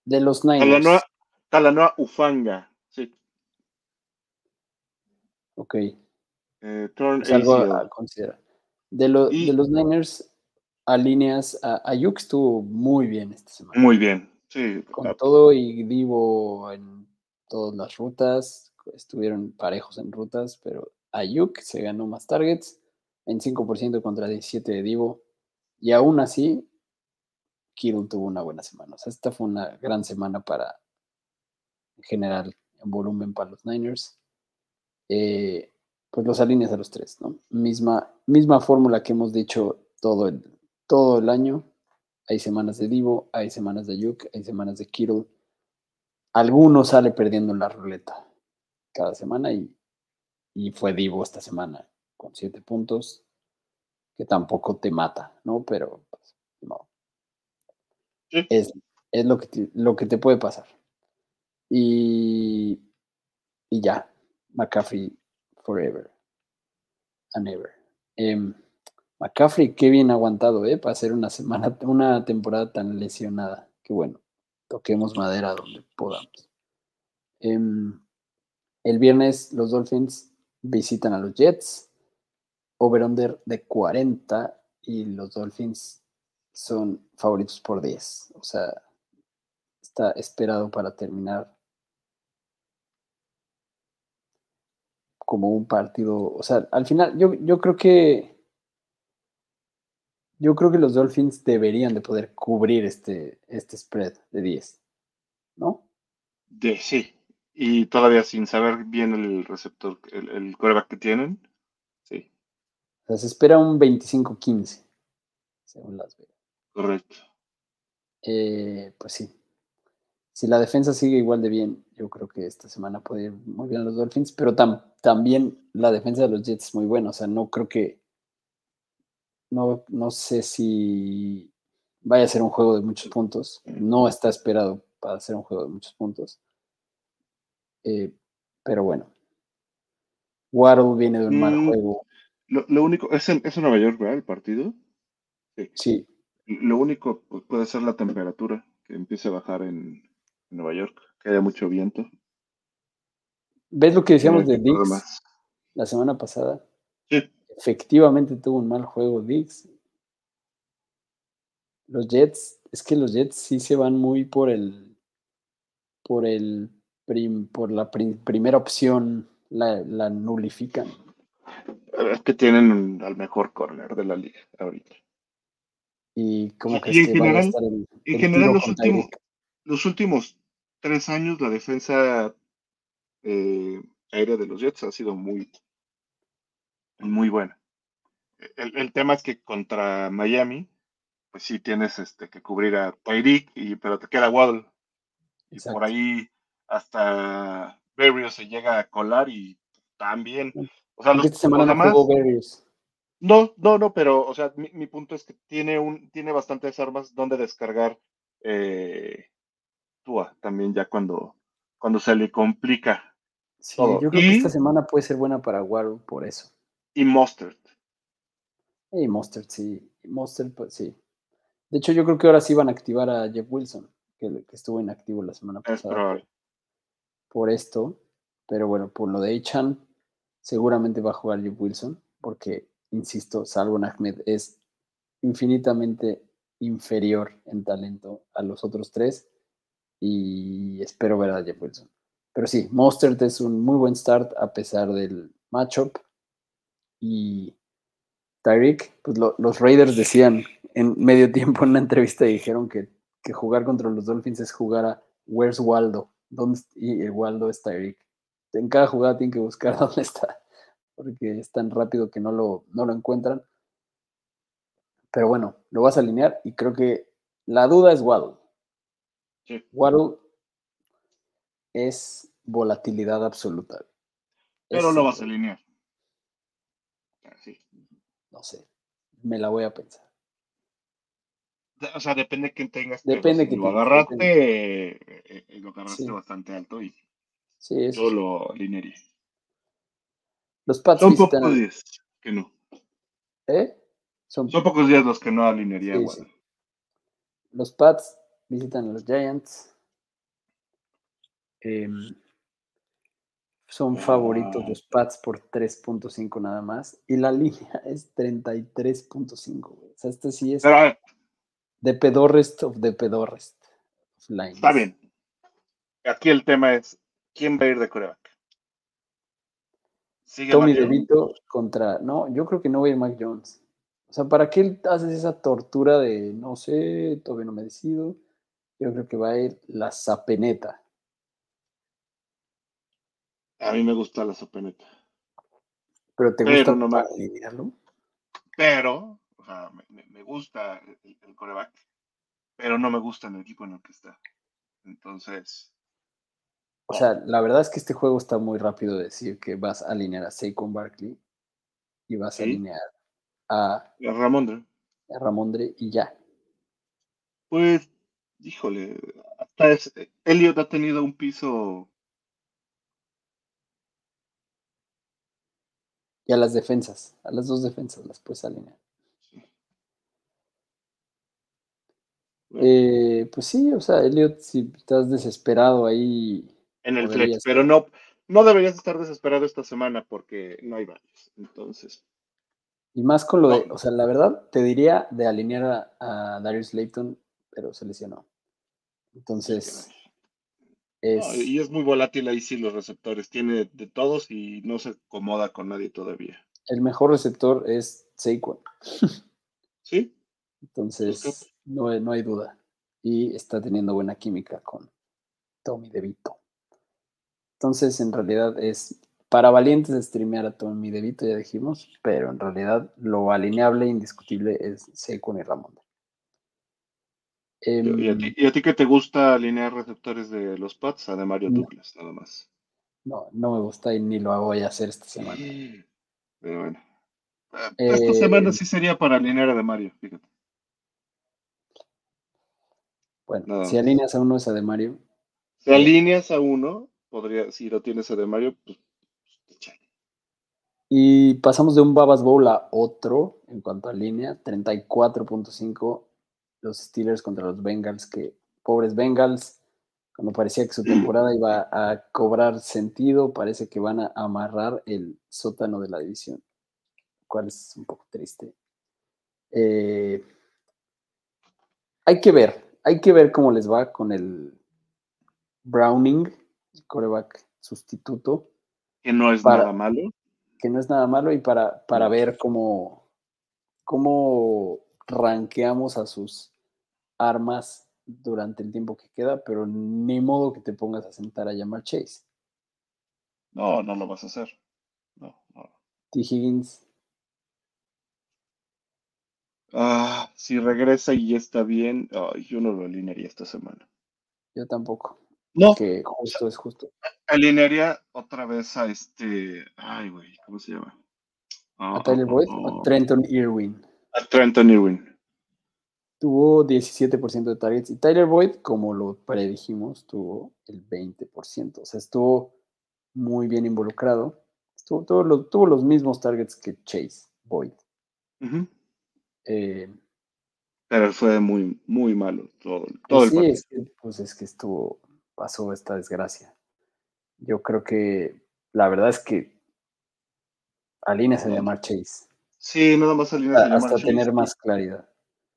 de los Niners. Talanoa, Talanoa Ufanga. Sí. Ok. Eh, turn Es algo ACL. a considerar. De, lo- Y- de los Niners, alineas a Ayuk estuvo muy bien esta semana. Muy bien. Sí. Con todo y Divo en todas las rutas, estuvieron parejos en rutas, pero Ayuk se ganó más targets, 25% contra 17 de Divo, y aún así, Kittle tuvo una buena semana. O sea, esta fue una gran semana para, en general, en volumen para los Niners. Eh, pues los alineas a los tres, ¿no? Misma, misma fórmula que hemos dicho todo el, todo el año. Hay semanas de Divo, hay semanas de Ayuk, hay semanas de Kittle. Alguno sale perdiendo en la ruleta cada semana y, y fue Divo esta semana con siete puntos, que tampoco te mata, ¿no? Pero pues, no. Sí. Es, es lo, que te, lo que te puede pasar. Y, y ya, McCaffrey forever and ever. Em, McCaffrey, qué bien aguantado, ¿eh? Para hacer una semana, *laughs* una temporada tan lesionada. Qué bueno. Toquemos madera donde podamos. Em, el viernes los Dolphins visitan a los Jets. Over-under de 40 y los Dolphins son favoritos por 10. O sea, está esperado para terminar como un partido. O sea, al final, yo, yo creo que. Yo creo que los Dolphins deberían de poder cubrir este, este spread de 10. ¿No? de, sí. Y todavía sin saber bien el receptor, el, el quarterback que tienen. Sí, O sea, se espera un 25-15, según Las Vegas. correcto. Eh, pues sí. Si la defensa sigue igual de bien, yo creo que esta semana puede ir muy bien los Dolphins, pero también la defensa de los Jets es muy buena, o sea, no creo que, no, no sé si vaya a ser un juego de muchos puntos, no está esperado para ser un juego de muchos puntos, eh, pero bueno, Waddle viene de un mal Mm, juego, Lo, lo único, ¿es en, es en Nueva York, ¿verdad? El partido. Sí. sí, Lo único pu- puede ser la temperatura, que empiece a bajar en, en Nueva York, que haya mucho viento. ¿ves lo que decíamos de que Dix la semana pasada? Sí, Efectivamente tuvo un mal juego Dix. Los Jets, es que los Jets sí se van muy por el, por el, prim- por la prim- primera opción, la, la nulifican. es que tienen un- al mejor corner de la liga ahorita. Y Y crees en que vaya a general- estar el, En el general, los últimos, los últimos tres años, la defensa eh, aérea de los Jets ha sido muy, muy buena. El, el tema es que contra Miami, pues sí tienes este, que cubrir a Tyreek, y, pero te queda Waddle. Y Exacto. por ahí hasta Berrios se llega a colar y también. O sea, los, esta semana no jugó Berrios. No, no, no, pero, o sea, mi, mi punto es que tiene un, tiene bastantes armas donde descargar eh, Tua también ya cuando, cuando se le complica. Sí, todo. yo creo que Y- esta semana puede ser buena para Waddle por eso. Y Mustard. Y Mustard, sí. y Mustard, pues sí. De hecho, yo creo que ahora sí van a activar a Jeff Wilson, que, que estuvo inactivo la semana Es pasada. probable. por esto, pero bueno, por lo de Echan, seguramente va a jugar Jeff Wilson, porque, insisto, Salvon Ahmed es infinitamente inferior en talento a los otros tres y espero ver a Jeff Wilson. Pero sí, Mostert es un muy buen start a pesar del matchup y Tyreek, pues lo- los Raiders decían en medio *laughs* tiempo en una entrevista dijeron que, que jugar contra los Dolphins es jugar a Where's Waldo, ¿Dónde y el Waldo es Tyreek. En cada jugada tienen que buscar *laughs* dónde está, porque es tan rápido que no lo, no lo encuentran. Pero bueno, lo vas a alinear y creo que la duda es Waddle. Sí. Waddle es volatilidad absoluta. Pero Es- lo vas a alinear. Sí. No sé, me la voy a pensar. O sea, depende de quién tengas. Depende quién lo agarraste, eh, eh, lo agarraste Sí. bastante alto y Sí, yo lo alinearía. los Pats Son visitan- pocos días que no. ¿Eh? Son, Son pocos días los que no alinearía. Los Pats visitan a los Giants. Em, son favoritos Ah. los Pats por 3.5 nada más. Y la línea *laughs* es 33.5. güey. O sea, este sí es Pero the pedorrest of the pedorrest lines. está bien. Aquí el tema es: ¿quién va a ir de coreback? ¿Sigue Tommy? DeVito contra. No, yo creo que no va a ir Mac Jones. O sea, ¿para qué haces esa tortura de no sé, todavía no me decido? Yo creo que va a ir la Zapeneta. A mí me gusta la sopeneta. Pero te Pero gusta no me- para alinearlo? Pero, o sea, me, gusta el, el coreback, pero no me gusta en el equipo en el que está. Entonces, O sea, la verdad es que este juego está muy rápido de decir que vas a alinear a Saquon Barkley y vas a alinear a, a Ramondre, a Ramondre y ya. pues, híjole, hasta es, Elliot ha tenido un piso, Y a las defensas, a las dos defensas las puedes alinear. Bueno. Eh, pues sí, o sea, Elliot, si estás desesperado ahí, en el flex, pero no, no deberías estar desesperado esta semana porque no hay varios. Entonces, y más con lo de, o sea, la verdad, te diría de alinear a, a Darius Layton, pero se lesionó. Entonces, es, no, y es muy volátil ahí sí los receptores, tiene de todos y no se acomoda con nadie todavía. el mejor receptor es Saquon. *laughs* ¿Sí? Entonces, no, hay- no hay duda. Y está teniendo buena química con Tommy DeVito. Entonces, en realidad es para valientes de streamear a Tommy DeVito, ya dijimos, pero en realidad lo alineable, indiscutible, es Saquon y Ramón. Em, ¿Y a, ti, ¿Y a ti que te gusta alinear receptores de los Pats? A de Mario No. Douglas, nada más. no, no me gusta y ni lo voy a hacer esta semana. Pero bueno. Eh, Esta semana sí sería para alinear a de Mario, fíjate. Bueno, No. si alineas a uno es a de Mario. Si alineas a uno, podría, si lo tienes a de Mario, pues échale. Y pasamos de un Babas Bowl a otro en cuanto a línea, 34.5 los Steelers contra los Bengals, que pobres Bengals, cuando parecía que su temporada iba a cobrar sentido, parece que van a amarrar el sótano de la división, lo cual es un poco triste. Eh, hay que ver, hay que ver cómo les va con el Browning, el coreback sustituto Que no es Para- nada malo. que no es nada malo y para, para ver cómo, cómo ranqueamos a sus armas durante el tiempo que queda, pero ni modo que te pongas a sentar a llamar Chase. No, no lo vas a hacer. No, no. T. Higgins, Ah, si regresa y ya está bien, yo no lo alinearía esta semana. yo tampoco, No, que justo es justo. alinearía otra vez a este. Ay, güey, ¿cómo se llama? Ah, A Tyler Boyd ah, o Trenton Irwin. A Trenton Irwin. Tuvo 17% de targets y Tyler Boyd, como lo predijimos, tuvo el 20%. O sea, estuvo muy bien involucrado. Estuvo, tuvo, los, tuvo los mismos targets que Chase Boyd. Eh, Pero fue muy, muy malo todo, todo el sí, partido. es que, pues es que estuvo, pasó esta desgracia. Yo creo que la verdad es que alineas a No. llamar Chase, Sí, nada más alineas a a- llamar hasta Chase. tener más claridad.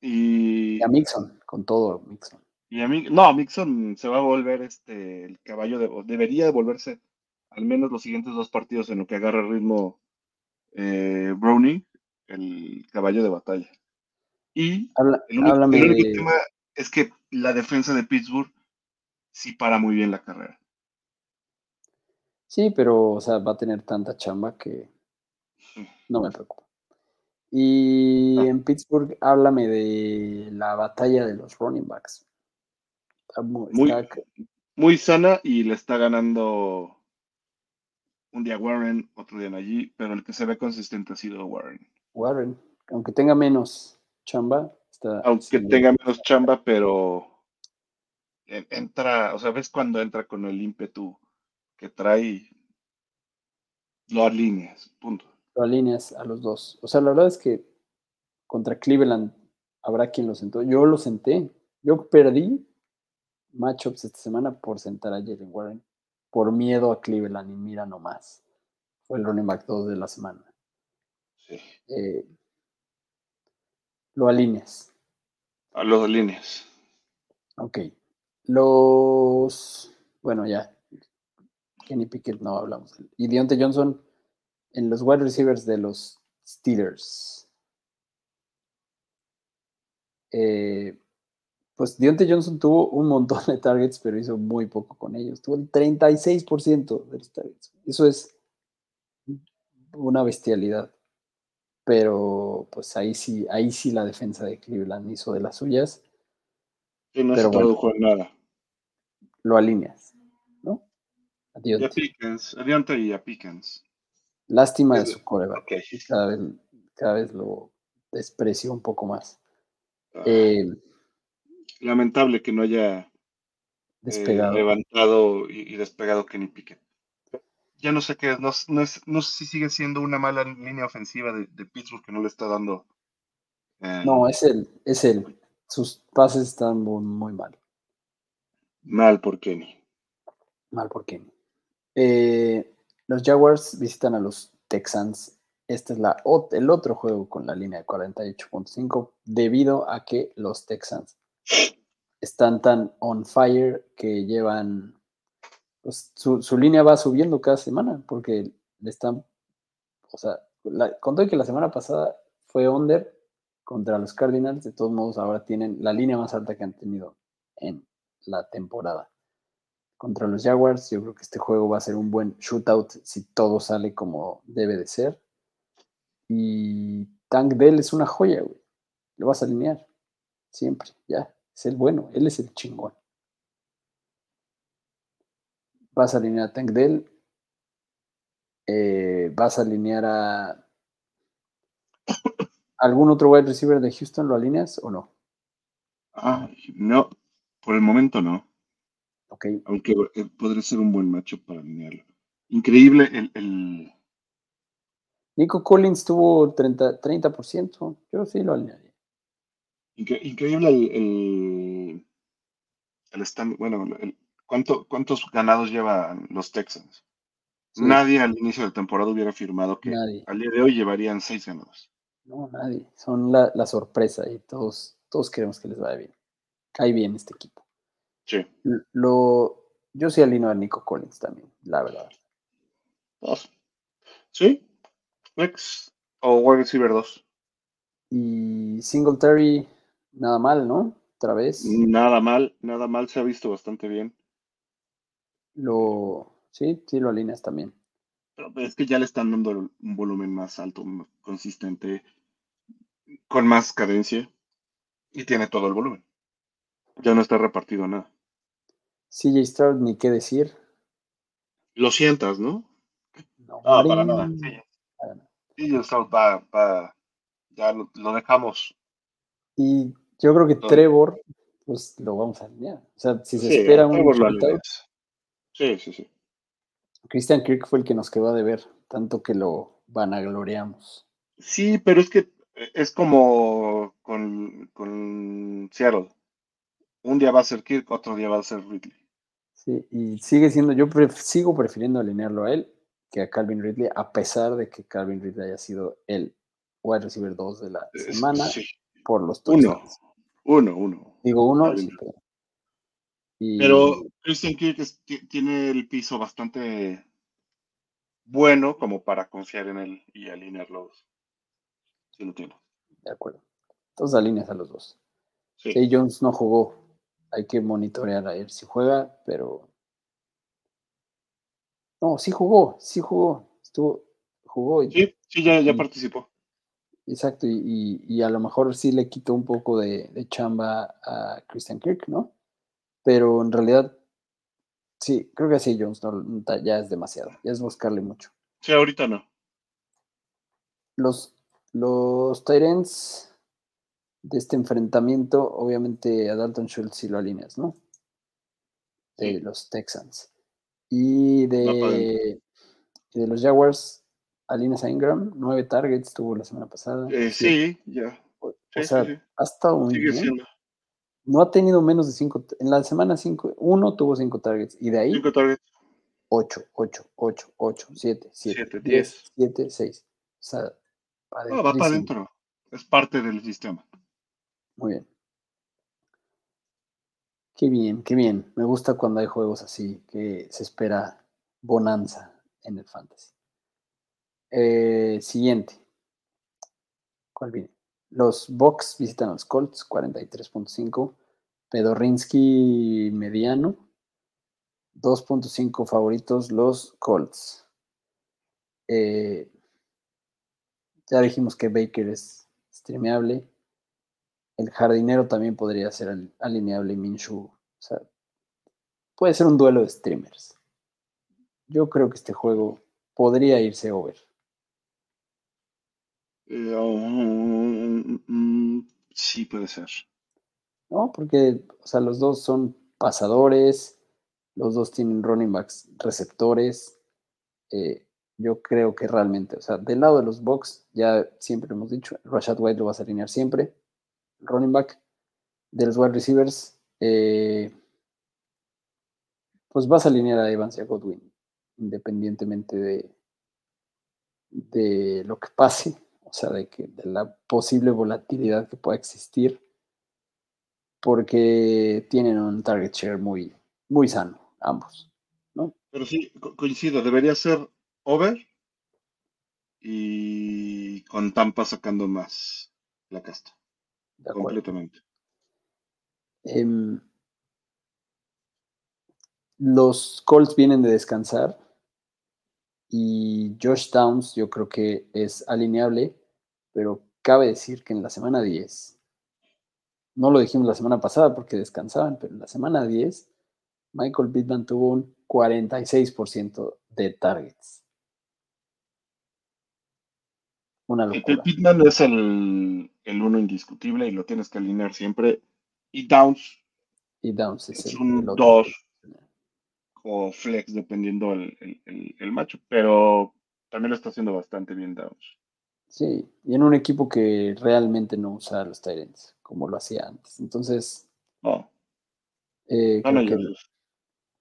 Y, Y a Mixon, con todo Mixon. y a mí, no, Mixon se va a volver este el caballo de, debería de volverse al menos los siguientes dos partidos en lo que agarra el ritmo eh, Browning, el caballo de batalla. Y Habla- el único, háblame el único de- tema es que la defensa de Pittsburgh sí para muy bien la carrera. Sí, pero o sea, va a tener tanta chamba que no me preocupa. Y Ah. en Pittsburgh, háblame de la batalla de los running backs. Está mu- Muy- está- Muy sana y le está ganando un día Warren, otro día allí, pero el que se ve consistente ha sido Warren. Warren, aunque tenga menos chamba, está Aunque tenga menos chamba, pero en- entra, o sea, ves cuando entra con el ímpetu que trae, lo alineas, punto. Lo alineas a los dos. O sea, la verdad es que contra Cleveland habrá quien lo sentó. Yo lo senté. Yo perdí matchups esta semana por sentar a Jalen Warren. Por miedo a Cleveland y mira nomás. Fue el running back 2 de la semana. Sí. Eh, lo alineas. A los alineas. Ok. Los. Bueno, ya. Kenny Pickett no hablamos. Y Deontay Johnson en los wide receivers de los Steelers. Eh, pues Deontay Johnson tuvo un montón de targets, pero hizo muy poco con ellos. Tuvo el 36% de los targets. Eso es una bestialidad. Pero pues ahí sí, ahí sí la defensa de Cleveland hizo de las suyas. Que no Pero se bueno. tradujo en nada. Lo alineas, ¿no? A Y a. Pickens, y a Pickens. Lástima de su coreback. Cada vez, cada vez lo desprecio un poco más. Ah, Eh, lamentable que no haya eh, levantado y, y despegado Kenny Pickett. Ya no sé qué es, no, no es, no sé si sigue siendo una mala línea ofensiva de, de Pittsburgh que no le está dando. eh, No, es él, es él. Sus pases están muy, muy mal. mal por Kenny. Mal por Kenny. Eh, los Jaguars visitan a los Texans. Este es la, el otro juego con la línea de 48.5 debido a que los Texans están tan on fire que llevan, pues, su, su línea va subiendo cada semana porque le están, o sea, la, con todo y que la semana pasada fue under contra los Cardinals, de todos modos ahora tienen la línea más alta que han tenido en la temporada. Contra los Jaguars, yo creo que este juego va a ser un buen shootout si todo sale como debe de ser. Y Tank Dell es una joya, güey. Lo vas a alinear. Siempre, ya. Es el bueno, él es el chingón. Vas a alinear a Tank Dell. Eh, vas a alinear a *coughs* algún otro wide receiver de Houston, ¿lo alineas o no? Ah, no, por el momento no. Aunque eh, podría ser un buen macho para alinearlo. Increíble el, el- Nico Collins tuvo 30%, 30%. Yo sí lo alinearía. incre- increíble el, el, el stand- bueno, el- ¿cuánto, cuántos ganados llevan los Texans. Sí, Nadie al inicio de temporada hubiera afirmado que Nadie. al día de hoy llevarían seis ganados. No, nadie. Son la, la sorpresa y todos, todos queremos que les vaya bien. Cae bien este equipo. Sí. Lo, yo sí alineo a Nico Collins también, la verdad. Dos. ¿Sí? Next. O wide receiver 2. Y Singletary, nada mal, ¿no? Otra vez. Nada mal, nada mal, se ha visto bastante bien. Lo, sí, sí lo alineas también. Pero es que ya le están dando un volumen más alto, consistente, con más cadencia. Y tiene todo el volumen. Ya no está repartido nada. CJ Stroud, ni qué decir. Lo sientas, ¿no? No, No, para nada. Sí, para nada. sí, el Stroud va, va- ya lo, lo dejamos. Y yo creo que. Trevor, pues lo vamos a alinear. O sea, si se Sí, espera un Trevor lo shootout, alineas. Sí, sí, sí. Christian Kirk fue el que nos quedó a deber, tanto que lo vanagloriamos. Sí, pero es que es como con, con Seattle. Un día va a ser Kirk, otro día va a ser Ridley. Sí, y sigue siendo, yo pref- sigo prefiriendo alinearlo a él que a Calvin Ridley, a pesar de que Calvin Ridley haya sido el wide receiver 2 de la Es- semana sí, por los Uno. touchdowns. uno, uno. Digo uno, sí, pero, y- Pero Christian Kirk es- tiene el piso bastante bueno como para confiar en él y alinearlos. Sí lo tiene. de acuerdo. Entonces alineas a los dos. Sí. Zay Jones no jugó. Hay que monitorear a ver si juega, pero. No, sí jugó, sí jugó. Estuvo, jugó. y- Sí, sí, ya, ya participó. Exacto, y, y- a lo mejor sí le quitó un poco de, de chamba a Christian Kirk, ¿no? Pero en realidad, sí, creo que sí, Jones no- ya es demasiado, ya es buscarle mucho. Sí, ahorita no. Los, los Tyrants de este enfrentamiento, obviamente a Dalton Schultz sí lo alineas, ¿no? De Sí. los Texans. Y de, y de los Jaguars, alineas a Ingram, nueve targets tuvo la semana pasada. Eh, Sí, sí, ya. O, o sí, sí, sea, sí. ha estado muy Sigue bien. siendo. No ha tenido menos de cinco. En la semana cinco, uno tuvo cinco targets y de ahí Cinco targets. ocho, ocho, ocho, ocho, siete, siete, Siete, diez, diez. siete, seis. O sea, No, va para adentro. Es parte del sistema. Muy bien. Qué bien, qué bien. Me gusta cuando hay juegos así, que se espera bonanza en el fantasy. Eh, siguiente. ¿Cuál viene? Los Bucks visitan a los Colts, 43.5. Pedorrinsky mediano. 2.5 favoritos los Colts. Eh, ya dijimos que Baker es streameable. El jardinero también podría ser al- alineable Minshew. O sea, puede ser un duelo de streamers. Yo creo que este juego podría irse over. Sí, puede ser. ¿no? Porque, o sea, los dos son pasadores, los dos tienen running backs receptores. eh, yo creo que realmente, o sea, del lado de los Bucks, ya siempre hemos dicho, Rashad White lo vas a alinear siempre, running back. De los wide receivers, eh, pues vas a alinear a Evans y a Godwin, independientemente de, de lo que pase, o sea, de, que, de la posible volatilidad que pueda existir porque tienen un target share muy, muy sano, ambos. Pero sí, co- coincido. Debería ser over y con Tampa sacando más la casta. De. Completamente. Em, los Colts vienen de descansar y Josh Downs yo creo que es alineable, pero cabe decir que en la semana 10 no lo dijimos la semana pasada porque descansaban, pero en la semana 10, Michael Pittman tuvo un 46% de targets. Una El locura. Pittman es el, el uno indiscutible y lo tienes que alinear siempre. Y Downs Y Downs es, es el, un el otro. dos o flex, dependiendo el, el, el- macho, pero también lo está haciendo bastante bien Downs. Sí, y en un equipo que realmente no usa a los Tyrants, como lo hacía antes. Entonces, No, eh, que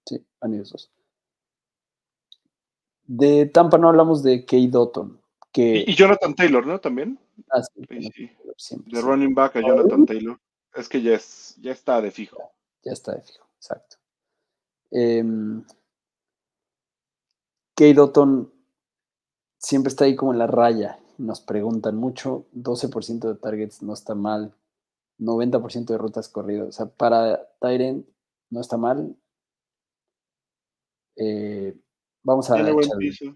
sí, van ellos dos. De Tampa no hablamos de Kay Dotton, que Y, y Jonathan Taylor, ¿no? También. ah, sí, siempre, De running back a Jonathan Taylor. Es que ya, es, ya está de fijo. ya está de fijo, exacto. Em, Kay Dotton siempre está ahí como en la raya. Nos preguntan mucho, 12% de targets no está mal, 90% de rutas corridas. O sea, para Tyrant no está mal. Eh, vamos a Tiene buen piso.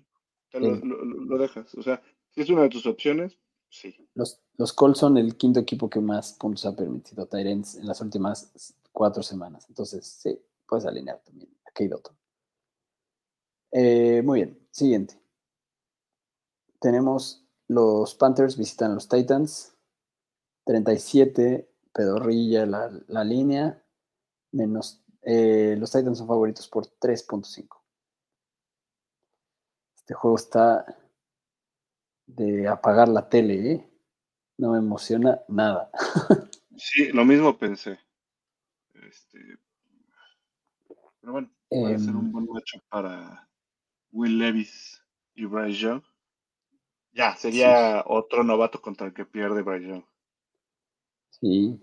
Lo- lo- lo dejas. O sea, es una de tus opciones, sí. Los, los Colts son el quinto equipo que más puntos ha permitido a Tyrants en las últimas cuatro semanas. Entonces, sí, puedes alinear también a Dotton. Eh, muy bien, siguiente. Tenemos los Panthers visitan a los Titans. 37, pedorrilla la, la línea. Menos, eh, los Titans son favoritos por 3.5. Este juego está de apagar la tele, ¿eh? No me emociona nada. Sí, lo mismo pensé. Este, pero bueno, puede ser Em, un buen macho para Will Levis y Bryce Young. Ya, sería otro novato contra el que pierde Bryce Young. Sí.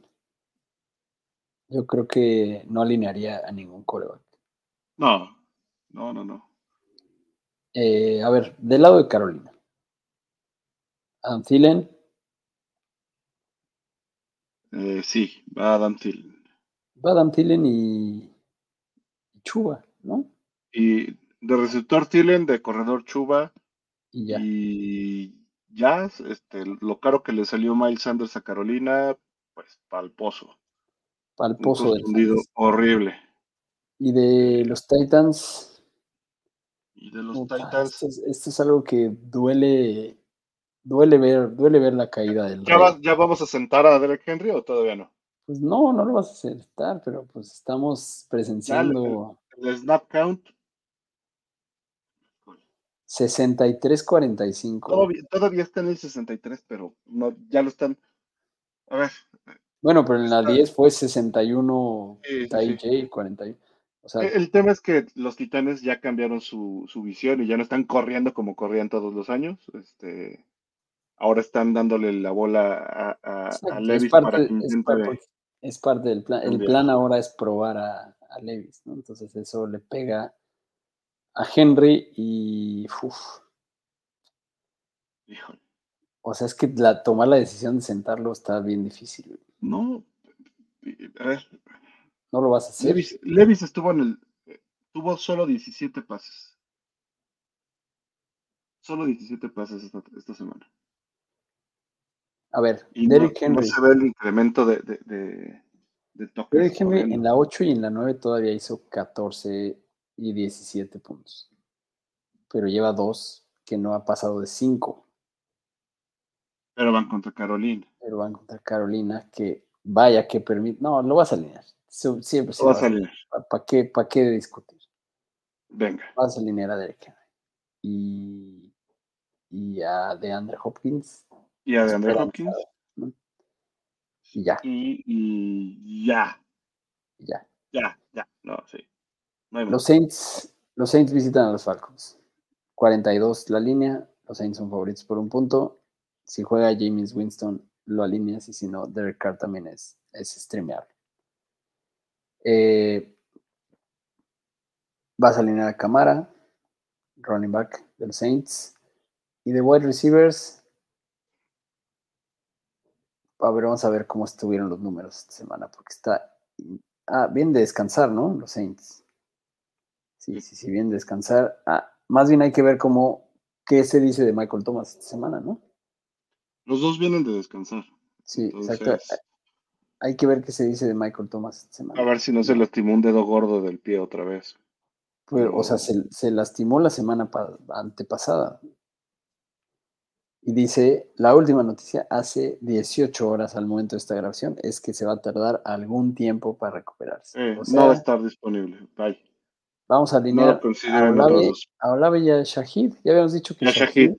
Yo creo que no alinearía a ningún coreback. No, no, no, no. Eh, a ver, del lado de Carolina. Adam Thielen, Eh, sí, va Adam Thielen. va Adam Thielen y, y Chuba, ¿no? Y de receptor Thielen, de corredor Chuba. Y ya. Y ya, este, lo caro que le salió Miles Sanders a Carolina, pues pa'l pozo. Al Un horrible. Y de los Titans, Y de los Titans, esto, es, esto es algo que duele, duele ver, duele ver la caída del ¿ya, va- ¿ya vamos a sentar a Derek Henry o todavía no? Pues no, no lo vas a aceptar, pero pues estamos presenciando El snap count, 63-45. todavía, todavía está en el 63, pero no, ya lo están. A ver, Bueno, pero en la Está- 10 fue 61 Sí, sí, TIJ, 41. O sea, Eh, El tema es que los Titanes ya cambiaron su, su visión y ya no están corriendo como corrían todos los años. Este, ahora están dándole la bola a, a- a exacto, Levis parte, para que es, intente. parte, es parte del plan. El plan ahora es probar a, a Levis, ¿no? Entonces eso le pega a Henry y uf, Híjole, o sea, es que la, tomar la decisión de sentarlo está bien difícil. no. A ver, No lo vas a hacer. Levis, Levis estuvo en el. Tuvo solo 17 pases. Solo 17 pases esta, esta semana. A ver, Y Derrick no, no Henry. se ve el incremento de, de, de, de Derrick Henry en la 8 y en la 9 todavía hizo 14 y 17 puntos. Pero lleva dos que no ha pasado de 5. Pero van contra Carolina. Pero van contra Carolina, que vaya que permite. No, lo vas a alinear. Siempre se Todo va a salir. ¿Para qué, pa' qué discutir? Venga. Vas a alinear a Derrick Henry. Y, y a DeAndre Hopkins. Y a DeAndre Hopkins. ¿no? Y ya, Y, y ya. ya. Ya, ya. No, sí. No Los. Saints, los Saints visitan a los Falcons. 42 la línea. Los Saints son favoritos por un punto. Si juega James Winston, lo alineas. Y si no, Derek Carr también es, es streameable. Eh, vas a alinear a Camara, running back de los Saints. Y de wide receivers. A ver, vamos a ver cómo estuvieron los números esta semana. Porque está. Ah, bien de descansar, ¿no? Los Saints. Sí, sí, sí, bien descansar. Ah, más bien hay que ver cómo, qué se dice de Michael Thomas esta semana, ¿no? Los dos vienen de descansar. Sí, Entonces, exacto. Hay que ver qué se dice de Michael Thomas esta semana. A ver si no se lastimó un dedo gordo del pie otra vez. Pues, o sea, se, se lastimó la semana pa- antepasada. Y dice, la última noticia hace 18 horas al momento de esta grabación es que se va a tardar algún tiempo para recuperarse. Eh, O no va a estar disponible. Bye. vamos a No alinear consideren a Olave, y a Shahid. Ya habíamos dicho que Ya Shahid,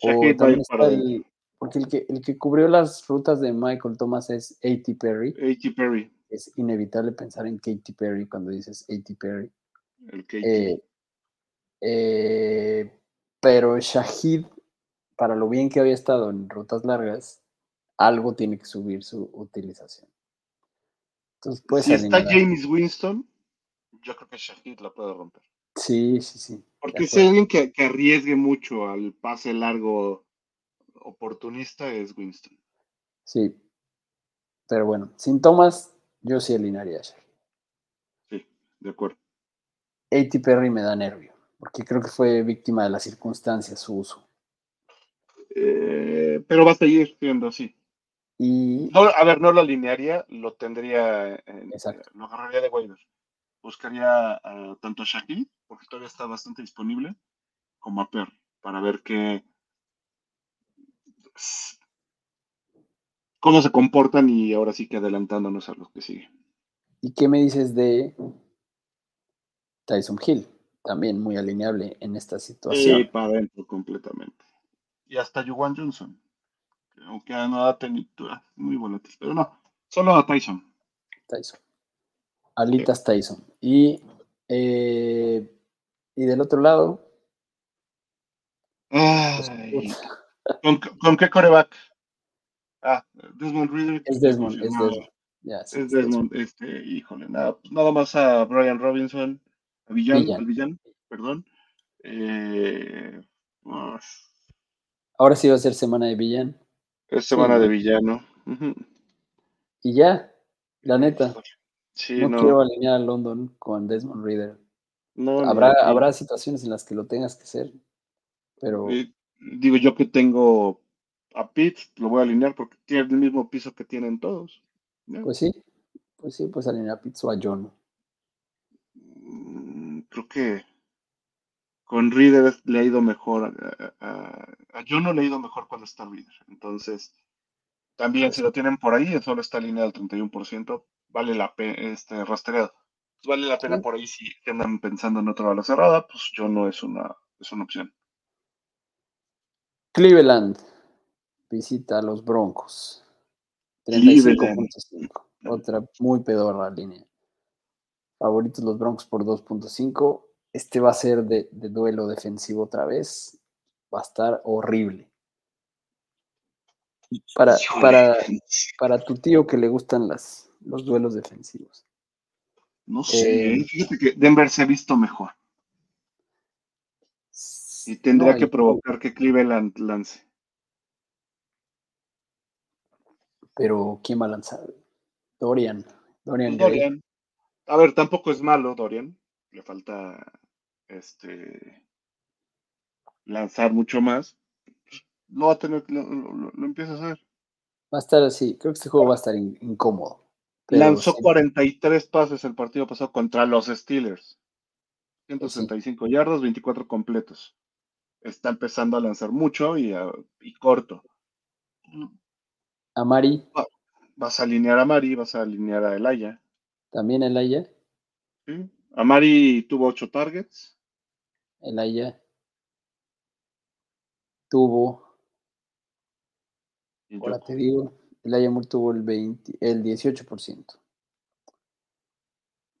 Shahid. Shahid para el, porque el que, el que cubrió las rutas de Michael Thomas es A.T. Perry. A.T. Perry. Es inevitable pensar en Katy Perry cuando dices A.T. Perry. El KT. Eh, eh, pero Shahid, para lo bien que había estado en rutas largas, algo tiene que subir su utilización. Entonces, puedes si está James Winston, yo creo que Shahid la puede romper. Sí, sí, sí. Porque acuerdo. alguien que, que arriesgue mucho al pase largo oportunista es Winston. Sí. Pero bueno, sin Thomas, yo sí alinearía a Shahid. Sí, de acuerdo. A.T. Perry me da nervio, porque creo que fue víctima de las circunstancias su uso. Eh, pero va a seguir siendo así. Y No, a ver, no lo alinearía, lo tendría, en- Exacto. lo agarraría de waiver. Buscaría tanto a Shahid, porque todavía está bastante disponible, como a Perry, para ver qué cómo se comportan y ahora sí que adelantándonos a lo que sigue. ¿Y qué me dices de Tyson Hill? También muy alineable en esta situación. Sí, para adentro completamente. Y hasta Juwan Johnson, que aunque no ha tenido muy volátil, pero no, solo a Tyson. Tyson. Alitas Tyson. Y, eh, y del otro lado, pues, Ay, ¿con, con qué coreback? Ah, Desmond Reader. es Desmond, es. Desmond. Ya, sí, Es es Desmond. Desmond, este, híjole, nada, pues nada más a Brian Robinson, a Villan, Villan. al Villan, perdón. Eh, ah, Ahora sí va a ser semana de Villan. es semana Sí. de villano. Y ya, la neta, Sí, no, no, quiero alinear a London con Desmond Reader. no, Habrá, habrá situaciones en las que lo tengas que hacer, pero digo yo que tengo a Pitt, lo voy a alinear porque tiene el mismo piso que tienen todos. pues sí, pues sí, pues alinear a Pizzo a John. Mm, Creo que con Reader le ha ido mejor. A, a, a Juno le ha ido mejor cuando está Reader. Entonces, también si lo tienen por ahí, solo está alineado al 31%, vale la pena, este, rastreado. Vale la pena por ahí si andan pensando en otra bala cerrada, pues yo no es una, es una opción. Cleveland visita a los Broncos. Cleveland. 35.5. Otra muy pedorra línea. Favoritos los Broncos por 2.5. Este va a ser de, de duelo defensivo otra vez. Va a estar horrible. Para, para, para tu tío que le gustan las, los duelos defensivos. No sé, Eh, ¿eh? fíjate que Denver se ha visto mejor y tendría No, que provocar que Cleveland lance. Pero ¿quién va a lanzar? Dorian. Dorian. Dorian. A ver, tampoco es malo Dorian. Le falta este lanzar mucho más. Lo va a tener, lo, lo- lo empieza a hacer. Va a estar así. Creo que este juego va a estar in- incómodo. Lanzó sí, 43 pases el partido pasado contra los Steelers. 165 yardas, 24 completos. Está empezando a lanzar mucho y, a- y corto. Amari, Vas a alinear a Mari, vas a alinear a Elaya. también Elaya. ¿sí? Amari tuvo 8 targets. Elaya tuvo, ahora te digo, Elaya Moore tuvo el 20, el 18%.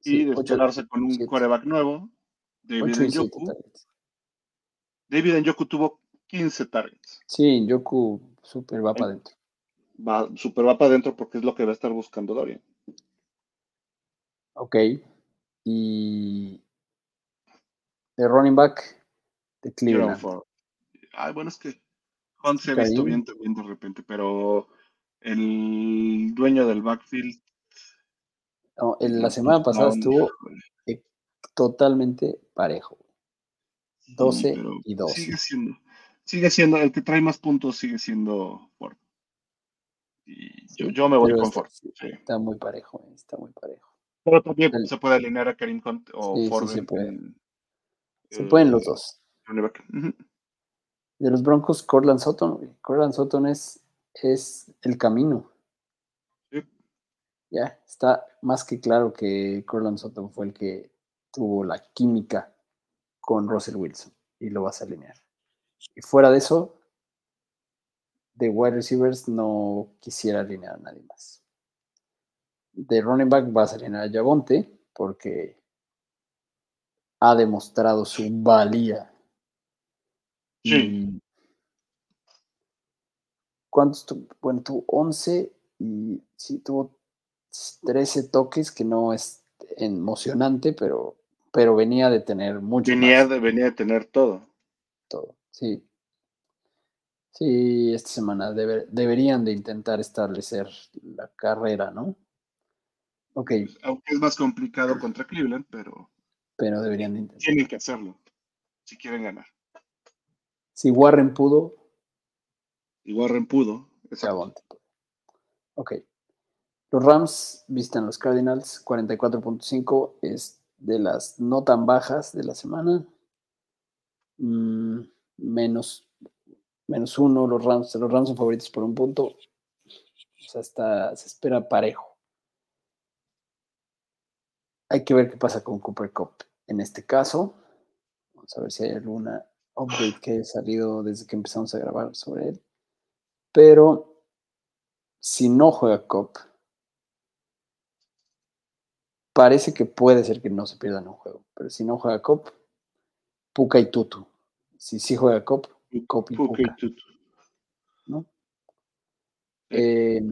y Sí, con un siete. coreback nuevo, David Njoku. David Njoku tuvo 15 targets. Sí, Yoku super va para adentro. Va, super va para adentro porque es lo que va a estar buscando Dorian. Ok. Y de running back de Cleveland. Ay, bueno, es que Hunt se ha visto bien también de repente, pero el dueño del backfield. No, en la semana pasada no, estuvo eh, totalmente parejo. sí, 12 pero y 12. Sigue siendo, sigue siendo, el que trae más puntos sigue siendo Ford. Y Yo, yo me voy con está, Ford. sí. está muy parejo, eh, está muy parejo. Pero también El- se puede alinear a Karim Hunt o Sí, sí, Ford en, Se eh, pueden los dos. back. Ujú. De los Broncos, Cortland Sutton. güey. Cortland Sutton es, es el camino. Sí. Ya, está más que claro que Cortland Sutton fue el que tuvo la química con Russell Wilson y lo vas a alinear. Y fuera de eso, de wide receivers no quisiera alinear a nadie más. De running back vas a alinear a Javonte porque ha demostrado su valía. Sí. ¿Cuántos tuvo? Bueno, tuvo 11 y sí tuvo 13 toques, que no es emocionante, pero, pero venía de tener mucho Venía más de, venía de tener todo. todo. Sí. Sí, esta semana debe- deberían de intentar establecer la carrera, ¿no? Ok, Aunque es más complicado contra Cleveland, pero pero deberían de intentar. tienen que hacerlo si quieren ganar. Si Warren pudo, Y Warren pudo. exacto. Ok. Los Rams visitan los Cardinals, 44.5 es de las no tan bajas de la semana. Mm, menos, menos uno, los Rams, los Rams son favoritos por un punto. O sea, está, se espera parejo. Hay que ver qué pasa con Cooper Cup en este caso. Vamos a ver si hay alguna update que haya salido desde que empezamos a grabar sobre él. Pero si no juega Cup, parece que puede ser que no se pierdan un juego. Pero si no juega Cup, Puka y Tutu. Si sí juega Cup, Cup y Puka y. Tutu. ¿no? Eh,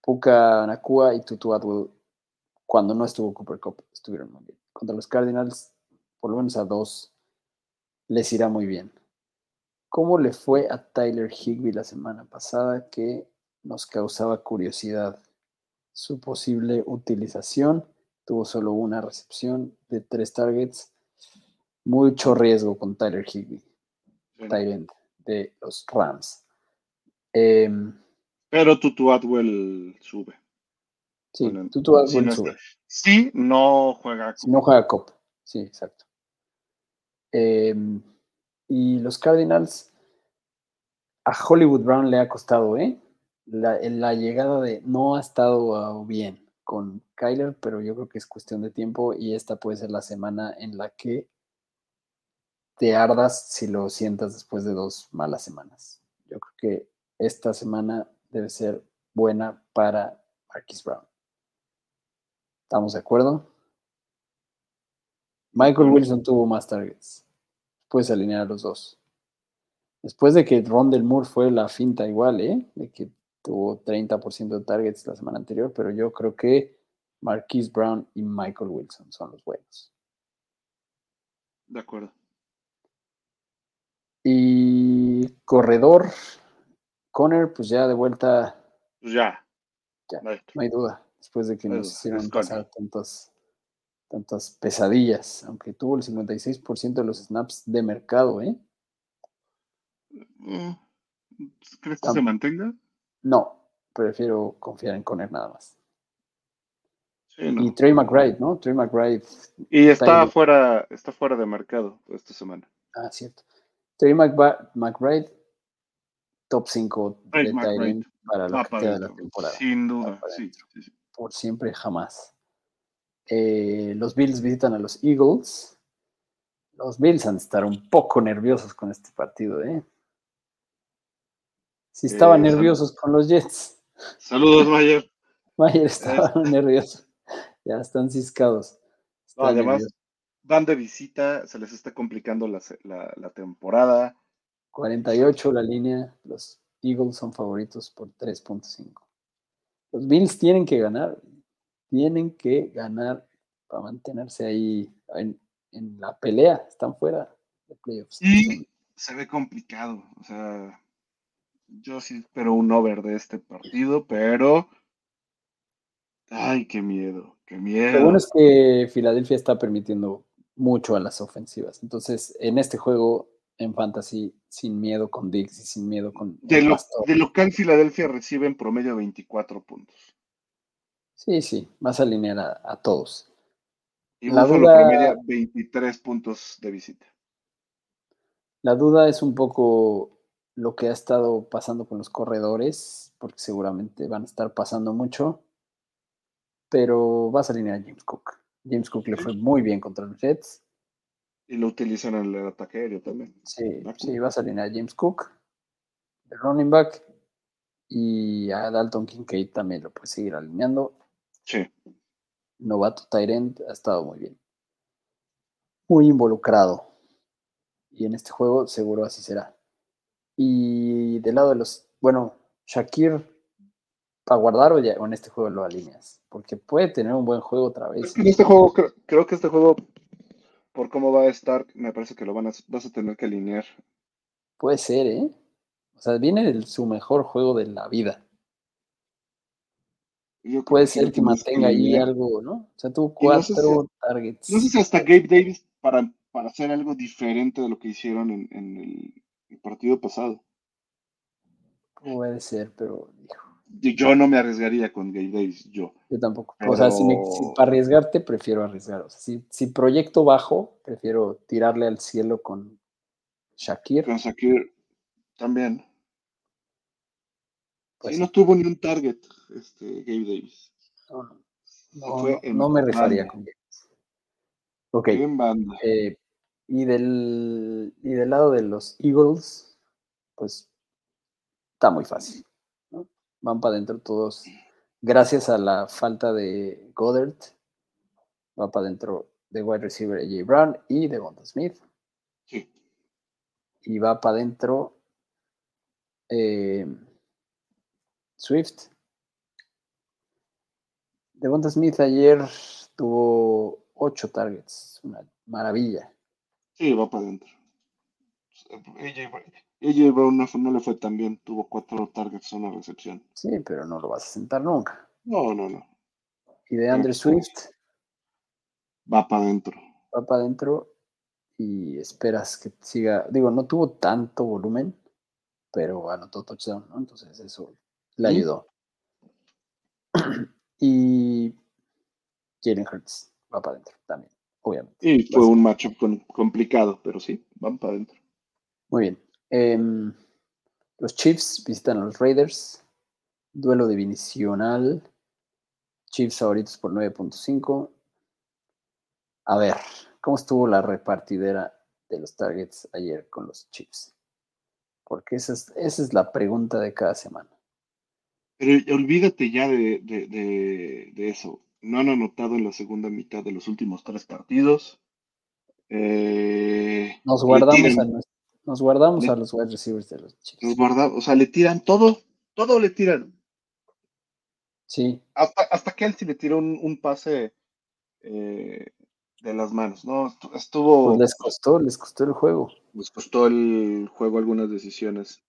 Puka Nakua y Tutu Atwell, cuando no estuvo Cooper Cup, estuvieron muy bien. Contra los Cardinals, por lo menos a dos, les irá muy bien. ¿Cómo le fue a Tyler Higby la semana pasada que nos causaba curiosidad? Su posible utilización, tuvo solo una recepción de tres targets. Mucho riesgo con Tyler Higby, Sí. end de los Rams. Em, Pero Tutu Atwell sube. Sí, Bueno, Atwell si no sube. está- Sí, no juega. Si no juega Cop. Sí, exacto. Em, y los Cardinals, a Hollywood Brown le ha costado, ¿eh? La, la llegada de. No ha estado ah, bien con Kyler, pero yo creo que es cuestión de tiempo y esta puede ser la semana en la que te ardas si lo sientas después de dos malas semanas. Yo creo que esta semana debe ser buena para Marquis Brown. ¿Estamos de acuerdo? Michael. Wilson tuvo más targets. Puedes alinear a los dos. Después de que Rondell Moore fue la finta igual, ¿eh? De que tuvo 30% de targets la semana anterior, pero yo creo que Marquise Brown y Michael Wilson son los buenos. De acuerdo. Y corredor, Conner, pues ya de vuelta, Pues ya. Ya. No hay duda, después de que hay nos hicieron pasar tantas, tantas pesadillas, aunque tuvo el 56% de los snaps de mercado, ¿eh? Mm, ¿Crees que se mantenga? No, prefiero confiar en Conner nada más. Sí, no. Y Trey McBride, ¿no? Trey McBride, Y está fuera, está fuera de mercado esta semana. ah, cierto. Trey McBride, top 5 Trey de para lo que queda de la temporada. Sin duda, para sí, sí, sí. Por siempre, jamás. Eh, los Bills visitan a los Eagles. Los Bills han de estar un poco nerviosos con este partido, ¿eh? Si estaban Eh, nerviosos con los Jets, Saludos, Mayer. *laughs* Mayer estaba nervioso. Ya están ciscados. No, además, nerviosos. van de visita, se les está complicando la, la, la temporada. 48 la línea. Los Eagles son favoritos por 3.5. Los Bills tienen que ganar. Tienen que ganar para mantenerse ahí en, en la pelea. Están fuera de playoffs. Y se ve complicado. O sea, yo sí espero un over de este partido, pero. Ay, qué miedo, qué miedo. Lo bueno es que Filadelfia está permitiendo mucho a las ofensivas. Entonces, en este juego, en fantasy, sin miedo con Diggs y sin miedo con. De, lo- de local, Filadelfia recibe en promedio 24 puntos. Sí, sí, vas a alinear a, a todos. Y La duda- promedia 23 puntos de visita. La duda es un poco lo que ha estado pasando con los corredores, porque seguramente van a estar pasando mucho, pero vas a alinear a James Cook. James Cook le fue muy bien contra los Jets. Y lo utilizan en el ataque aéreo también. Sí, Ah, sí, vas a alinear a James Cook, el running back, y a Dalton Kincaid también lo puedes seguir alineando. Sí. Novato Tyrant ha estado muy bien. Muy involucrado. Y en este juego seguro así será. Y del lado de los, bueno, Shakir, ¿para guardar o, ya, o en este juego lo alineas? Porque puede tener un buen juego otra vez. en este juego, creo, creo que este juego, por cómo va a estar, me parece que lo van a, vas a tener que alinear. Puede ser, ¿eh? O sea, viene el- su mejor juego de la vida. Yo Puede ser que mantenga ahí algo, ¿no? O sea, tuvo Y no sé cuatro targets. No sé si hasta Gabe Davis para, para hacer algo diferente de lo que hicieron en, en el, el partido pasado. Puede ser, pero hijo, Yo no me arriesgaría con Gabe Davis, yo. yo tampoco. O sea, si, me- si para arriesgarte, prefiero arriesgar. O sea, si, si proyecto bajo, prefiero tirarle al cielo con Shakir. Con Shakir también. Pues sí, sí. no tuvo ni un target este, Gabe Davis. No, no, me banda. con James. Ok. Eh, y, del, y del lado de los Eagles, pues está muy fácil. Van para adentro todos. Gracias a la falta de Goddard, va para adentro de wide receiver AJ Brown y de Bonta Smith. Sí. Y va para adentro eh, Swift. Devonta Smith ayer tuvo ocho targets, una maravilla. Sí, va para adentro. AJ Brown- no, no le fue tan bien. Tuvo cuatro targets, una recepción. Sí, pero no lo vas a sentar nunca. No, no, no. Y de Andre pues, Swift Va para adentro. va para adentro y esperas que siga. Digo, no tuvo tanto volumen, pero anotó touchdown, ¿no? Entonces eso le Sí. ayudó. *clears throat* y Jalen Hurts va para adentro también, obviamente. Y fue un matchup complicado, pero sí, van para adentro. Muy bien. Em, los Chiefs visitan a los Raiders. Duelo divisional. Chiefs favoritos por 9.5. A ver, ¿cómo estuvo la repartidera de los targets ayer con los Chiefs? Porque esa es, esa es la pregunta de cada semana. Pero olvídate ya de, de- de- de eso. No han anotado en la segunda mitad de los últimos tres partidos. Eh, Nos guardamos, tiran- a, nues- nos guardamos le- a los wide receivers de los Chiefs. los guarda- o sea, le tiran todo, todo le tiran. Sí, Hasta, hasta Kelsey le tiró un, un pase eh, de las manos, ¿no? Estu- Estuvo, pues les costó, les costó el juego. les costó el juego algunas decisiones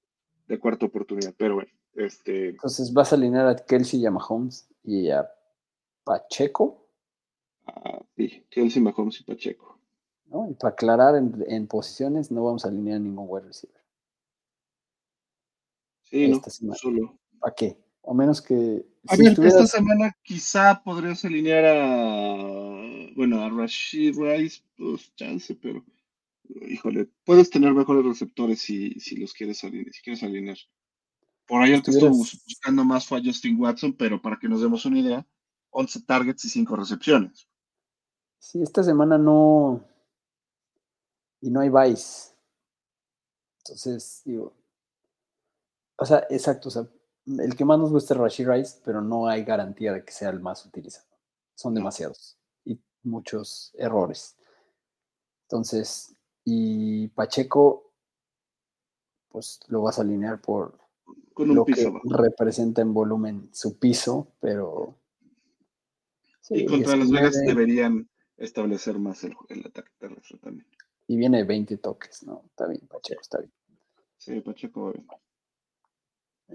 de cuarta oportunidad, pero bueno, este, Entonces vas a alinear a Kelsey y a Mahomes y a Pacheco. ah, sí, Kelsey, Mahomes y Pacheco. ¿No? Y para aclarar en, en posiciones, no vamos a alinear ningún wide receiver. Sí, ¿no? Semana. Solo. ¿Para qué? A menos que. A si ver, estuvieras- esta semana quizá podrías alinear a, bueno, a Rashid Rice, pues chance, pero, híjole, puedes tener mejores receptores si, si los quieres alinear, si quieres alinear. Por ahí el que estuvo Estuvieras- buscando más fue a Justin Watson, pero para que nos demos una idea, 11 targets y 5 recepciones. Si esta semana no. Y no hay vice. Entonces, digo. O sea, exacto. O sea, el que más nos gusta es Rashid Rice, pero no hay garantía de que sea el más utilizado. Son demasiados. Y muchos errores. Entonces, y Pacheco, pues lo vas a alinear por Con un lo piso que representa en volumen su piso, pero. sí, Y contra Las Vegas 19, deberían establecer más el, el ataque terrestre también. Y viene de 20 toques, ¿no? Está bien, Pacheco, está bien. Sí, Pacheco va bien.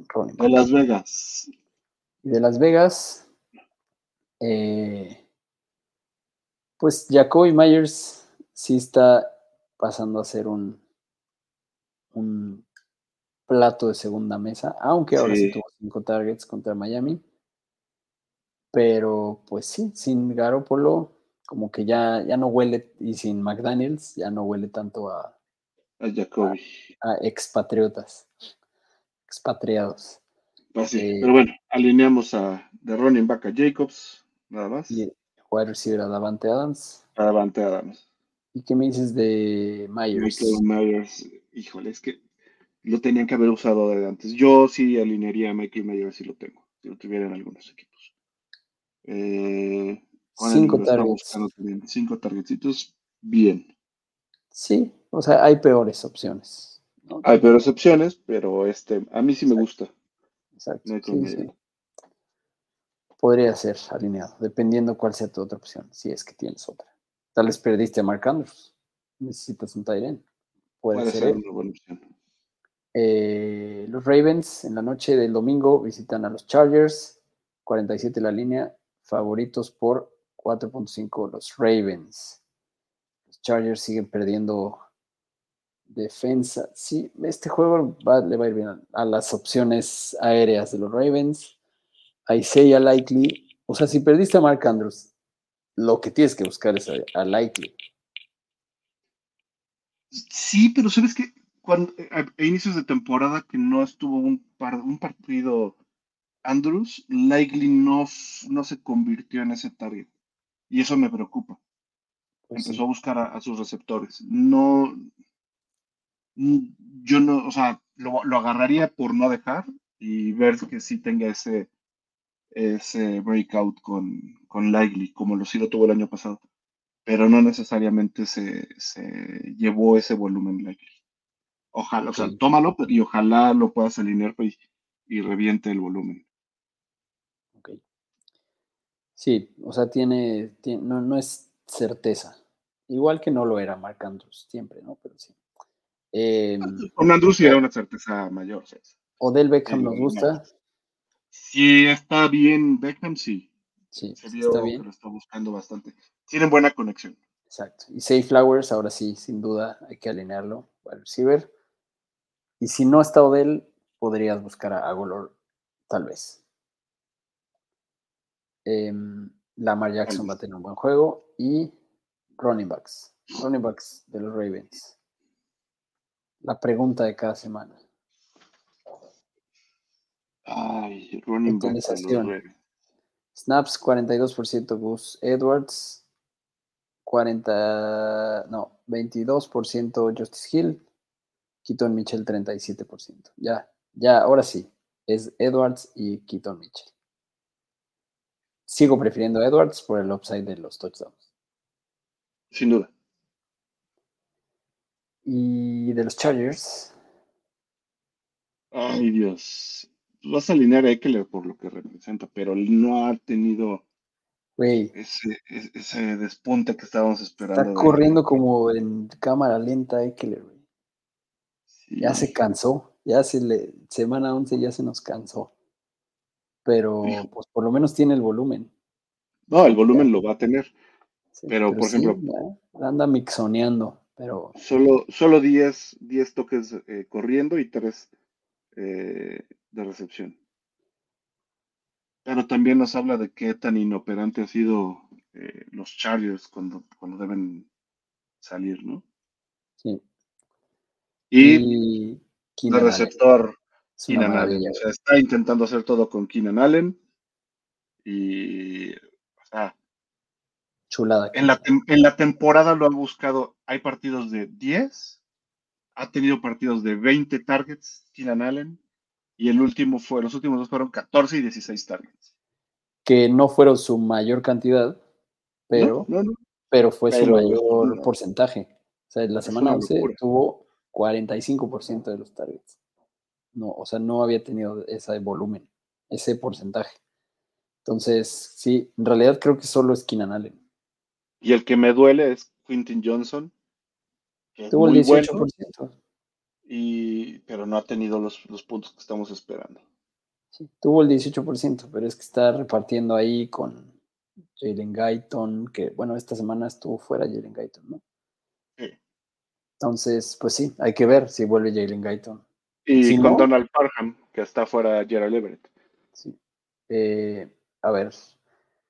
running De. Las Vegas. Y de Las Vegas, eh, pues Jacoby Myers sí está pasando a ser un, un plato de segunda mesa, aunque ahora sí, Sí. tuvo cinco targets contra Miami. Pero pues sí, sin Garoppolo, como que ya, ya no huele, y sin McDaniels, ya no huele tanto a, A Jacoby. a expatriotas, expatriados. Pues sí, eh, pero bueno, alineamos a de running back a Jacobs, nada más. Y wide receiver a Davante Adams. Para Davante Adams. ¿Y qué me dices de Myers? Michael Myers, híjole, es que lo tenían que haber usado de antes. Yo sí alinearía a Michael Myers si lo tengo, si lo tuviera en algunos equipos. Eh, Cinco targets. Cinco targetitos, bien. Sí, o sea, hay peores opciones. ¿no? Hay peores opciones, pero este, a mí sí me gusta. Exacto. Sí, sí. Podría ser alineado, dependiendo cuál sea tu otra opción, si es que tienes otra. Tal vez perdiste a Mark Andrews. Necesitas un Tyren. Puede, Puede ser. ser él. una buena opción. Eh, los Ravens en la noche del domingo visitan a los Chargers. 47 la línea. Favoritos por 4.5 los Ravens. Los Chargers siguen perdiendo defensa. Sí, este juego le va a ir bien a, las opciones aéreas de los Ravens. A Isaiah Likely. O sea, si perdiste a Mark Andrews, lo que tienes que buscar es a, a Likely. Sí, pero sabes que cuando a, inicios de temporada que no estuvo un, un partido Andrews, likely no, no se convirtió en ese target. Y eso me preocupa. Pues sí. Empezó a buscar a, a sus receptores. No, yo no, o sea, lo, lo agarraría por no dejar y ver que sí tenga ese, ese breakout con, con Likely, como lo sí lo tuvo el año pasado. Pero no necesariamente se, se llevó ese volumen Likely. Ojalá, o sea, tómalo y ojalá lo puedas alinear pues, y reviente el volumen. Sí, o sea, tiene, tiene- no, no es certeza. Igual que no lo era Mark Andrews, siempre, ¿no? Pero sí. Eh, Con Andrews sí era una certeza mayor. ¿sabes? Odell Beckham Sí, nos no. gusta. Si está bien Beckham, sí. Sí, Se vio está bien. lo está buscando bastante. Tienen buena conexión. Exacto. Y Safe Flowers, ahora sí, sin duda, hay que alinearlo al receiver. Y si no está Odell, podrías buscar a Agolor, tal vez. Em, Lamar Jackson va a tener un buen juego. Y running backs. Running backs de los Ravens. La pregunta de cada semana. Ay, running back de los. Ravens. Snaps 42% Gus Edwards, 40, no, 22% Justice Hill, Keaton Mitchell 37%. Ya, ya, ahora sí, es Edwards y Keaton Mitchell. Sigo prefiriendo a Edwards por el upside de los touchdowns. Sin duda. Y de los Chargers, Ay, Dios. Vas a alinear a Eckler por lo que representa, pero no ha tenido ese, despunte que estábamos esperando. está corriendo como en cámara lenta Eckler. Sí. Ya se cansó, ya se le, semana 11 ya se nos cansó. Pero pues por lo menos tiene el volumen. No, el volumen lo va a tener. Sí, Pero, por sí, ejemplo- anda mixoneando, pero Solo, solo 10, 10 toques eh, corriendo y 3 de recepción. Pero también nos habla de qué tan inoperante han sido eh, los Chargers cuando, cuando deben salir, ¿no? sí. Y, Y Allen, receptor Keenan Allen. maravilla. O sea, está intentando hacer todo con Keenan Allen. Y, o sea, Chulada. en la, en temporada lo han buscado. Hay partidos de 10, ha tenido partidos de 20 targets, Keenan Allen. Y el último fue, los últimos dos fueron 14 y 16 targets. Que no fueron su mayor cantidad, pero, no, no, no. pero fue su mayor porcentaje. O sea, en la semana una 11 locura. tuvo 45% de los targets. No, o sea, no había tenido ese volumen, ese porcentaje. Entonces, sí, en realidad creo que solo es Keenan Allen. Y el que me duele es Quintin Johnson, que Tuvo el muy 18%. bueno, y, pero no ha tenido los, los puntos que estamos esperando. Sí, tuvo el 18%, pero es que está repartiendo ahí con Jalen Guyton, que bueno, esta semana estuvo fuera Jalen Guyton, ¿no? Sí. Entonces, pues sí, hay que ver si vuelve Jalen Guyton. Y Si con no- Donald Parham, que está fuera Gerald Everett. Sí. Eh, a ver,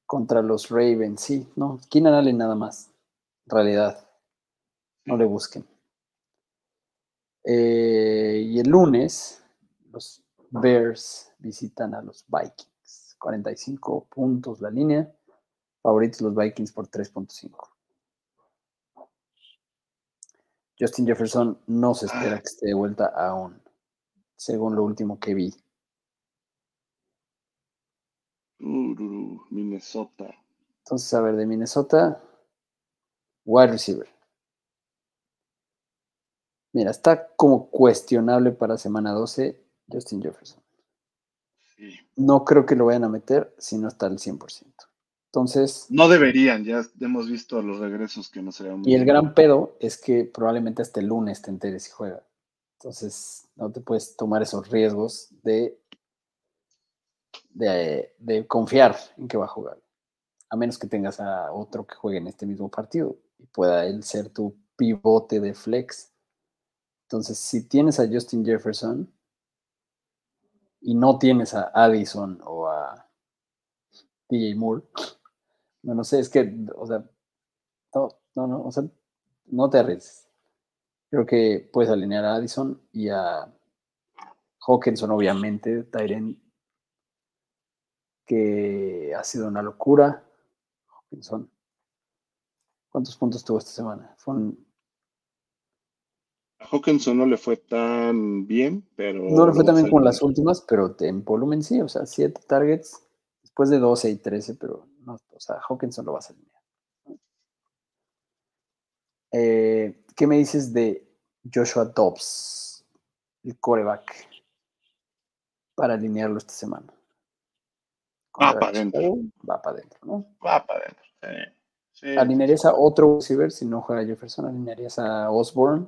contra los Ravens, sí, no, Keenan Allen nada más, en realidad, no le busquen. Eh, y el lunes, los Bears visitan a los Vikings, 45 puntos la línea, favoritos los Vikings por 3.5. Justin Jefferson no se espera Ah. que esté de vuelta aún, según lo último que vi. Minnesota. Entonces, a ver, de Minnesota, wide receiver. Mira, está como cuestionable para semana 12 Justin Jefferson. Sí. No creo que lo vayan a meter si no está al 100%. Entonces, No deberían, ya hemos visto los regresos que no serían y el gran pedo es que probablemente hasta el lunes te enteres si juega. Entonces, no te puedes tomar esos riesgos de, de, confiar en que va a jugar. A menos que tengas a otro que juegue en este mismo partido y pueda él ser tu pivote de flex. Entonces, si tienes a Justin Jefferson y no tienes a Addison o a DJ Moore, no, no sé, es que, o sea, no, no, no, o sea, no te arriesgues. Creo que puedes alinear a Addison y a Hawkinson, obviamente, Tyren, que ha sido una locura. Hawkinson. ¿Cuántos puntos tuvo esta semana? Fue un- A Hawkinson no le fue tan bien, pero. no le fue vas a con las últimas, pero en volumen sí, o sea, 7 targets, después de 12 y 13, pero no, o sea, Hawkinson lo vas a alinear. Eh, ¿Qué me dices de Joshua Dobbs, el coreback, para alinearlo esta semana? Va Contra pa' adentro. Chicago, Va para adentro, ¿no? Va para adentro. Sí. Sí, ¿Alinearías sí, a sí. otro receiver si no juega Jefferson? ¿Alinearías a Osborne?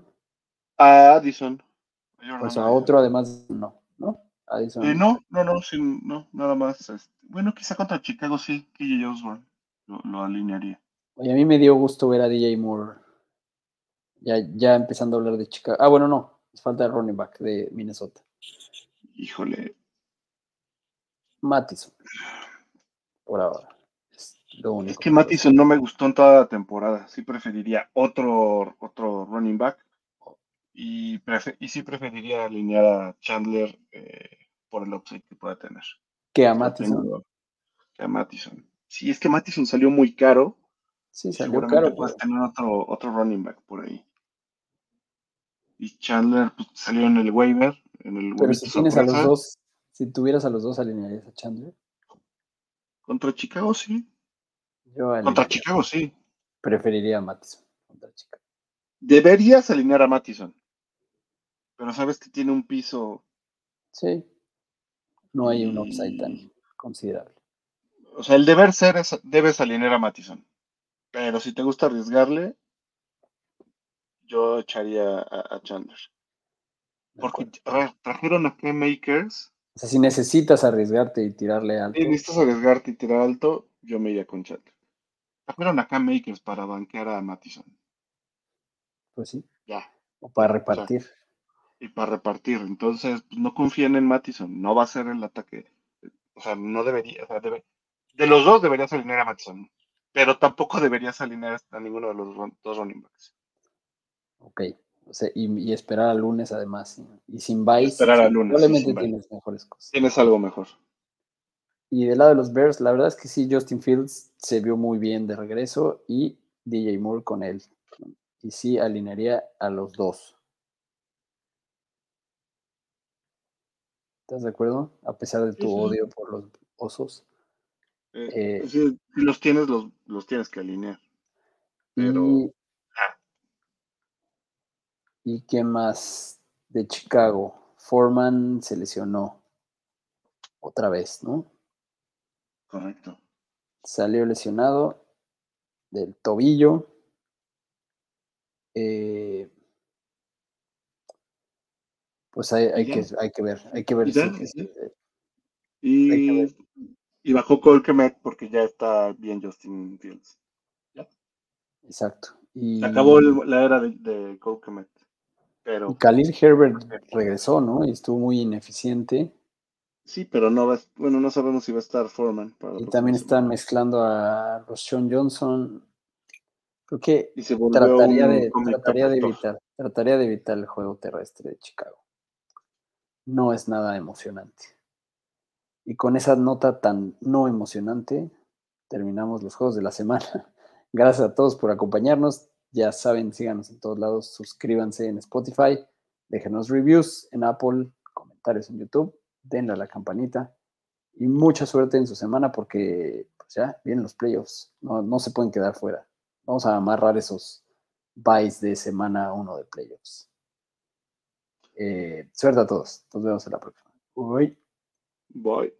A Addison. Jordan O sea, a Addison. otro además, no, ¿no? Addison. Eh, no, no, no, sin, no, nada más. este, bueno, quizá contra Chicago sí, KJ Osborne lo, lo alinearía. Oye, a mí me dio gusto ver a DJ Moore. Ya, ya empezando a hablar de Chicago. Ah, bueno, no. Falta el running back de Minnesota. Híjole, Mattison. Por ahora. Es lo único. es que Mattison no me gustó en toda la temporada. Sí preferiría otro, otro running back. Y, y sí preferiría alinear a Chandler eh, por el upside que pueda tener. Que a Mattison. Que a Mattison. Sí, es que Mattison salió muy caro. Sí, salió Seguramente caro. puedes pero- tener otro, otro running back por ahí. Y Chandler pues, salió en el waiver. En el Pero si tienes a los dos, si tuvieras a los dos, alinearías a Chandler. Contra Chicago sí. Yo Contra Chicago sí. preferiría a Mattison. Contra Chicago. Deberías alinear a Mattison. Pero sabes que tiene un piso. Sí. No hay un Y- upside tan considerable. O sea, el deber ser es debes alinear a Mattison. Pero si te gusta arriesgarle, yo echaría a, a Chandler. Porque acuerdo. a ver, trajeron a Cam Makers. O sea, si necesitas arriesgarte y tirarle alto, Si necesitas arriesgarte y tirar alto, yo me iría con Chandler. Trajeron a Cam Makers para banquear a Mattison. pues sí. Ya. O para repartir. y para repartir. Entonces, pues, no confíen en Mattison, no va a ser el ataque. O sea, no debería, o sea, debe- de los dos deberías alinear a Mattison, pero tampoco deberías alinear a ninguno de los dos running backs. Ok. O sea, y, y esperar al lunes además. Y, sin buys, Esperar al lunes, probablemente tienes mejores cosas. Tienes algo mejor. Y del lado de los Bears, la verdad es que sí, Justin Fields se vio muy bien de regreso y DJ Moore con él. Y sí, alinearía a los dos. ¿Estás de acuerdo? A pesar de tu Sí, sí. odio por los osos. Eh, Eh, si los tienes, los, los tienes que alinear. Pero- Y, ¿Y qué más de Chicago? Foreman se lesionó otra vez, ¿no? Correcto. Salió lesionado del tobillo. Eh, pues hay, que, hay que ver, hay que ver Y si y ya. Hay que Y, ver. y bajó Colquemet porque ya está bien Justin Fields. exacto. Y, Se acabó el- la era de, de Colquemet. Pero Y Khalil Herbert regresó, ¿no? Y estuvo muy ineficiente. sí, pero no va, bueno, no sabemos si va a estar Foreman Y también están mezclando a Roshan Johnson. Creo que Y se volvió trataría de, trataría de evitar, trataría de evitar el juego terrestre de Chicago. No es nada emocionante. Y con esa nota tan no emocionante, terminamos los juegos de la semana. *laughs* Gracias a todos por acompañarnos. Ya saben, síganos en todos lados, suscríbanse en Spotify, déjenos reviews en Apple, comentarios en YouTube, denle a la campanita y mucha suerte en su semana porque pues ya vienen los playoffs, no, no se pueden quedar fuera. Vamos a amarrar esos buys de semana uno de playoffs. Eh, suerte a todos, nos vemos en la próxima. Uy. Bye.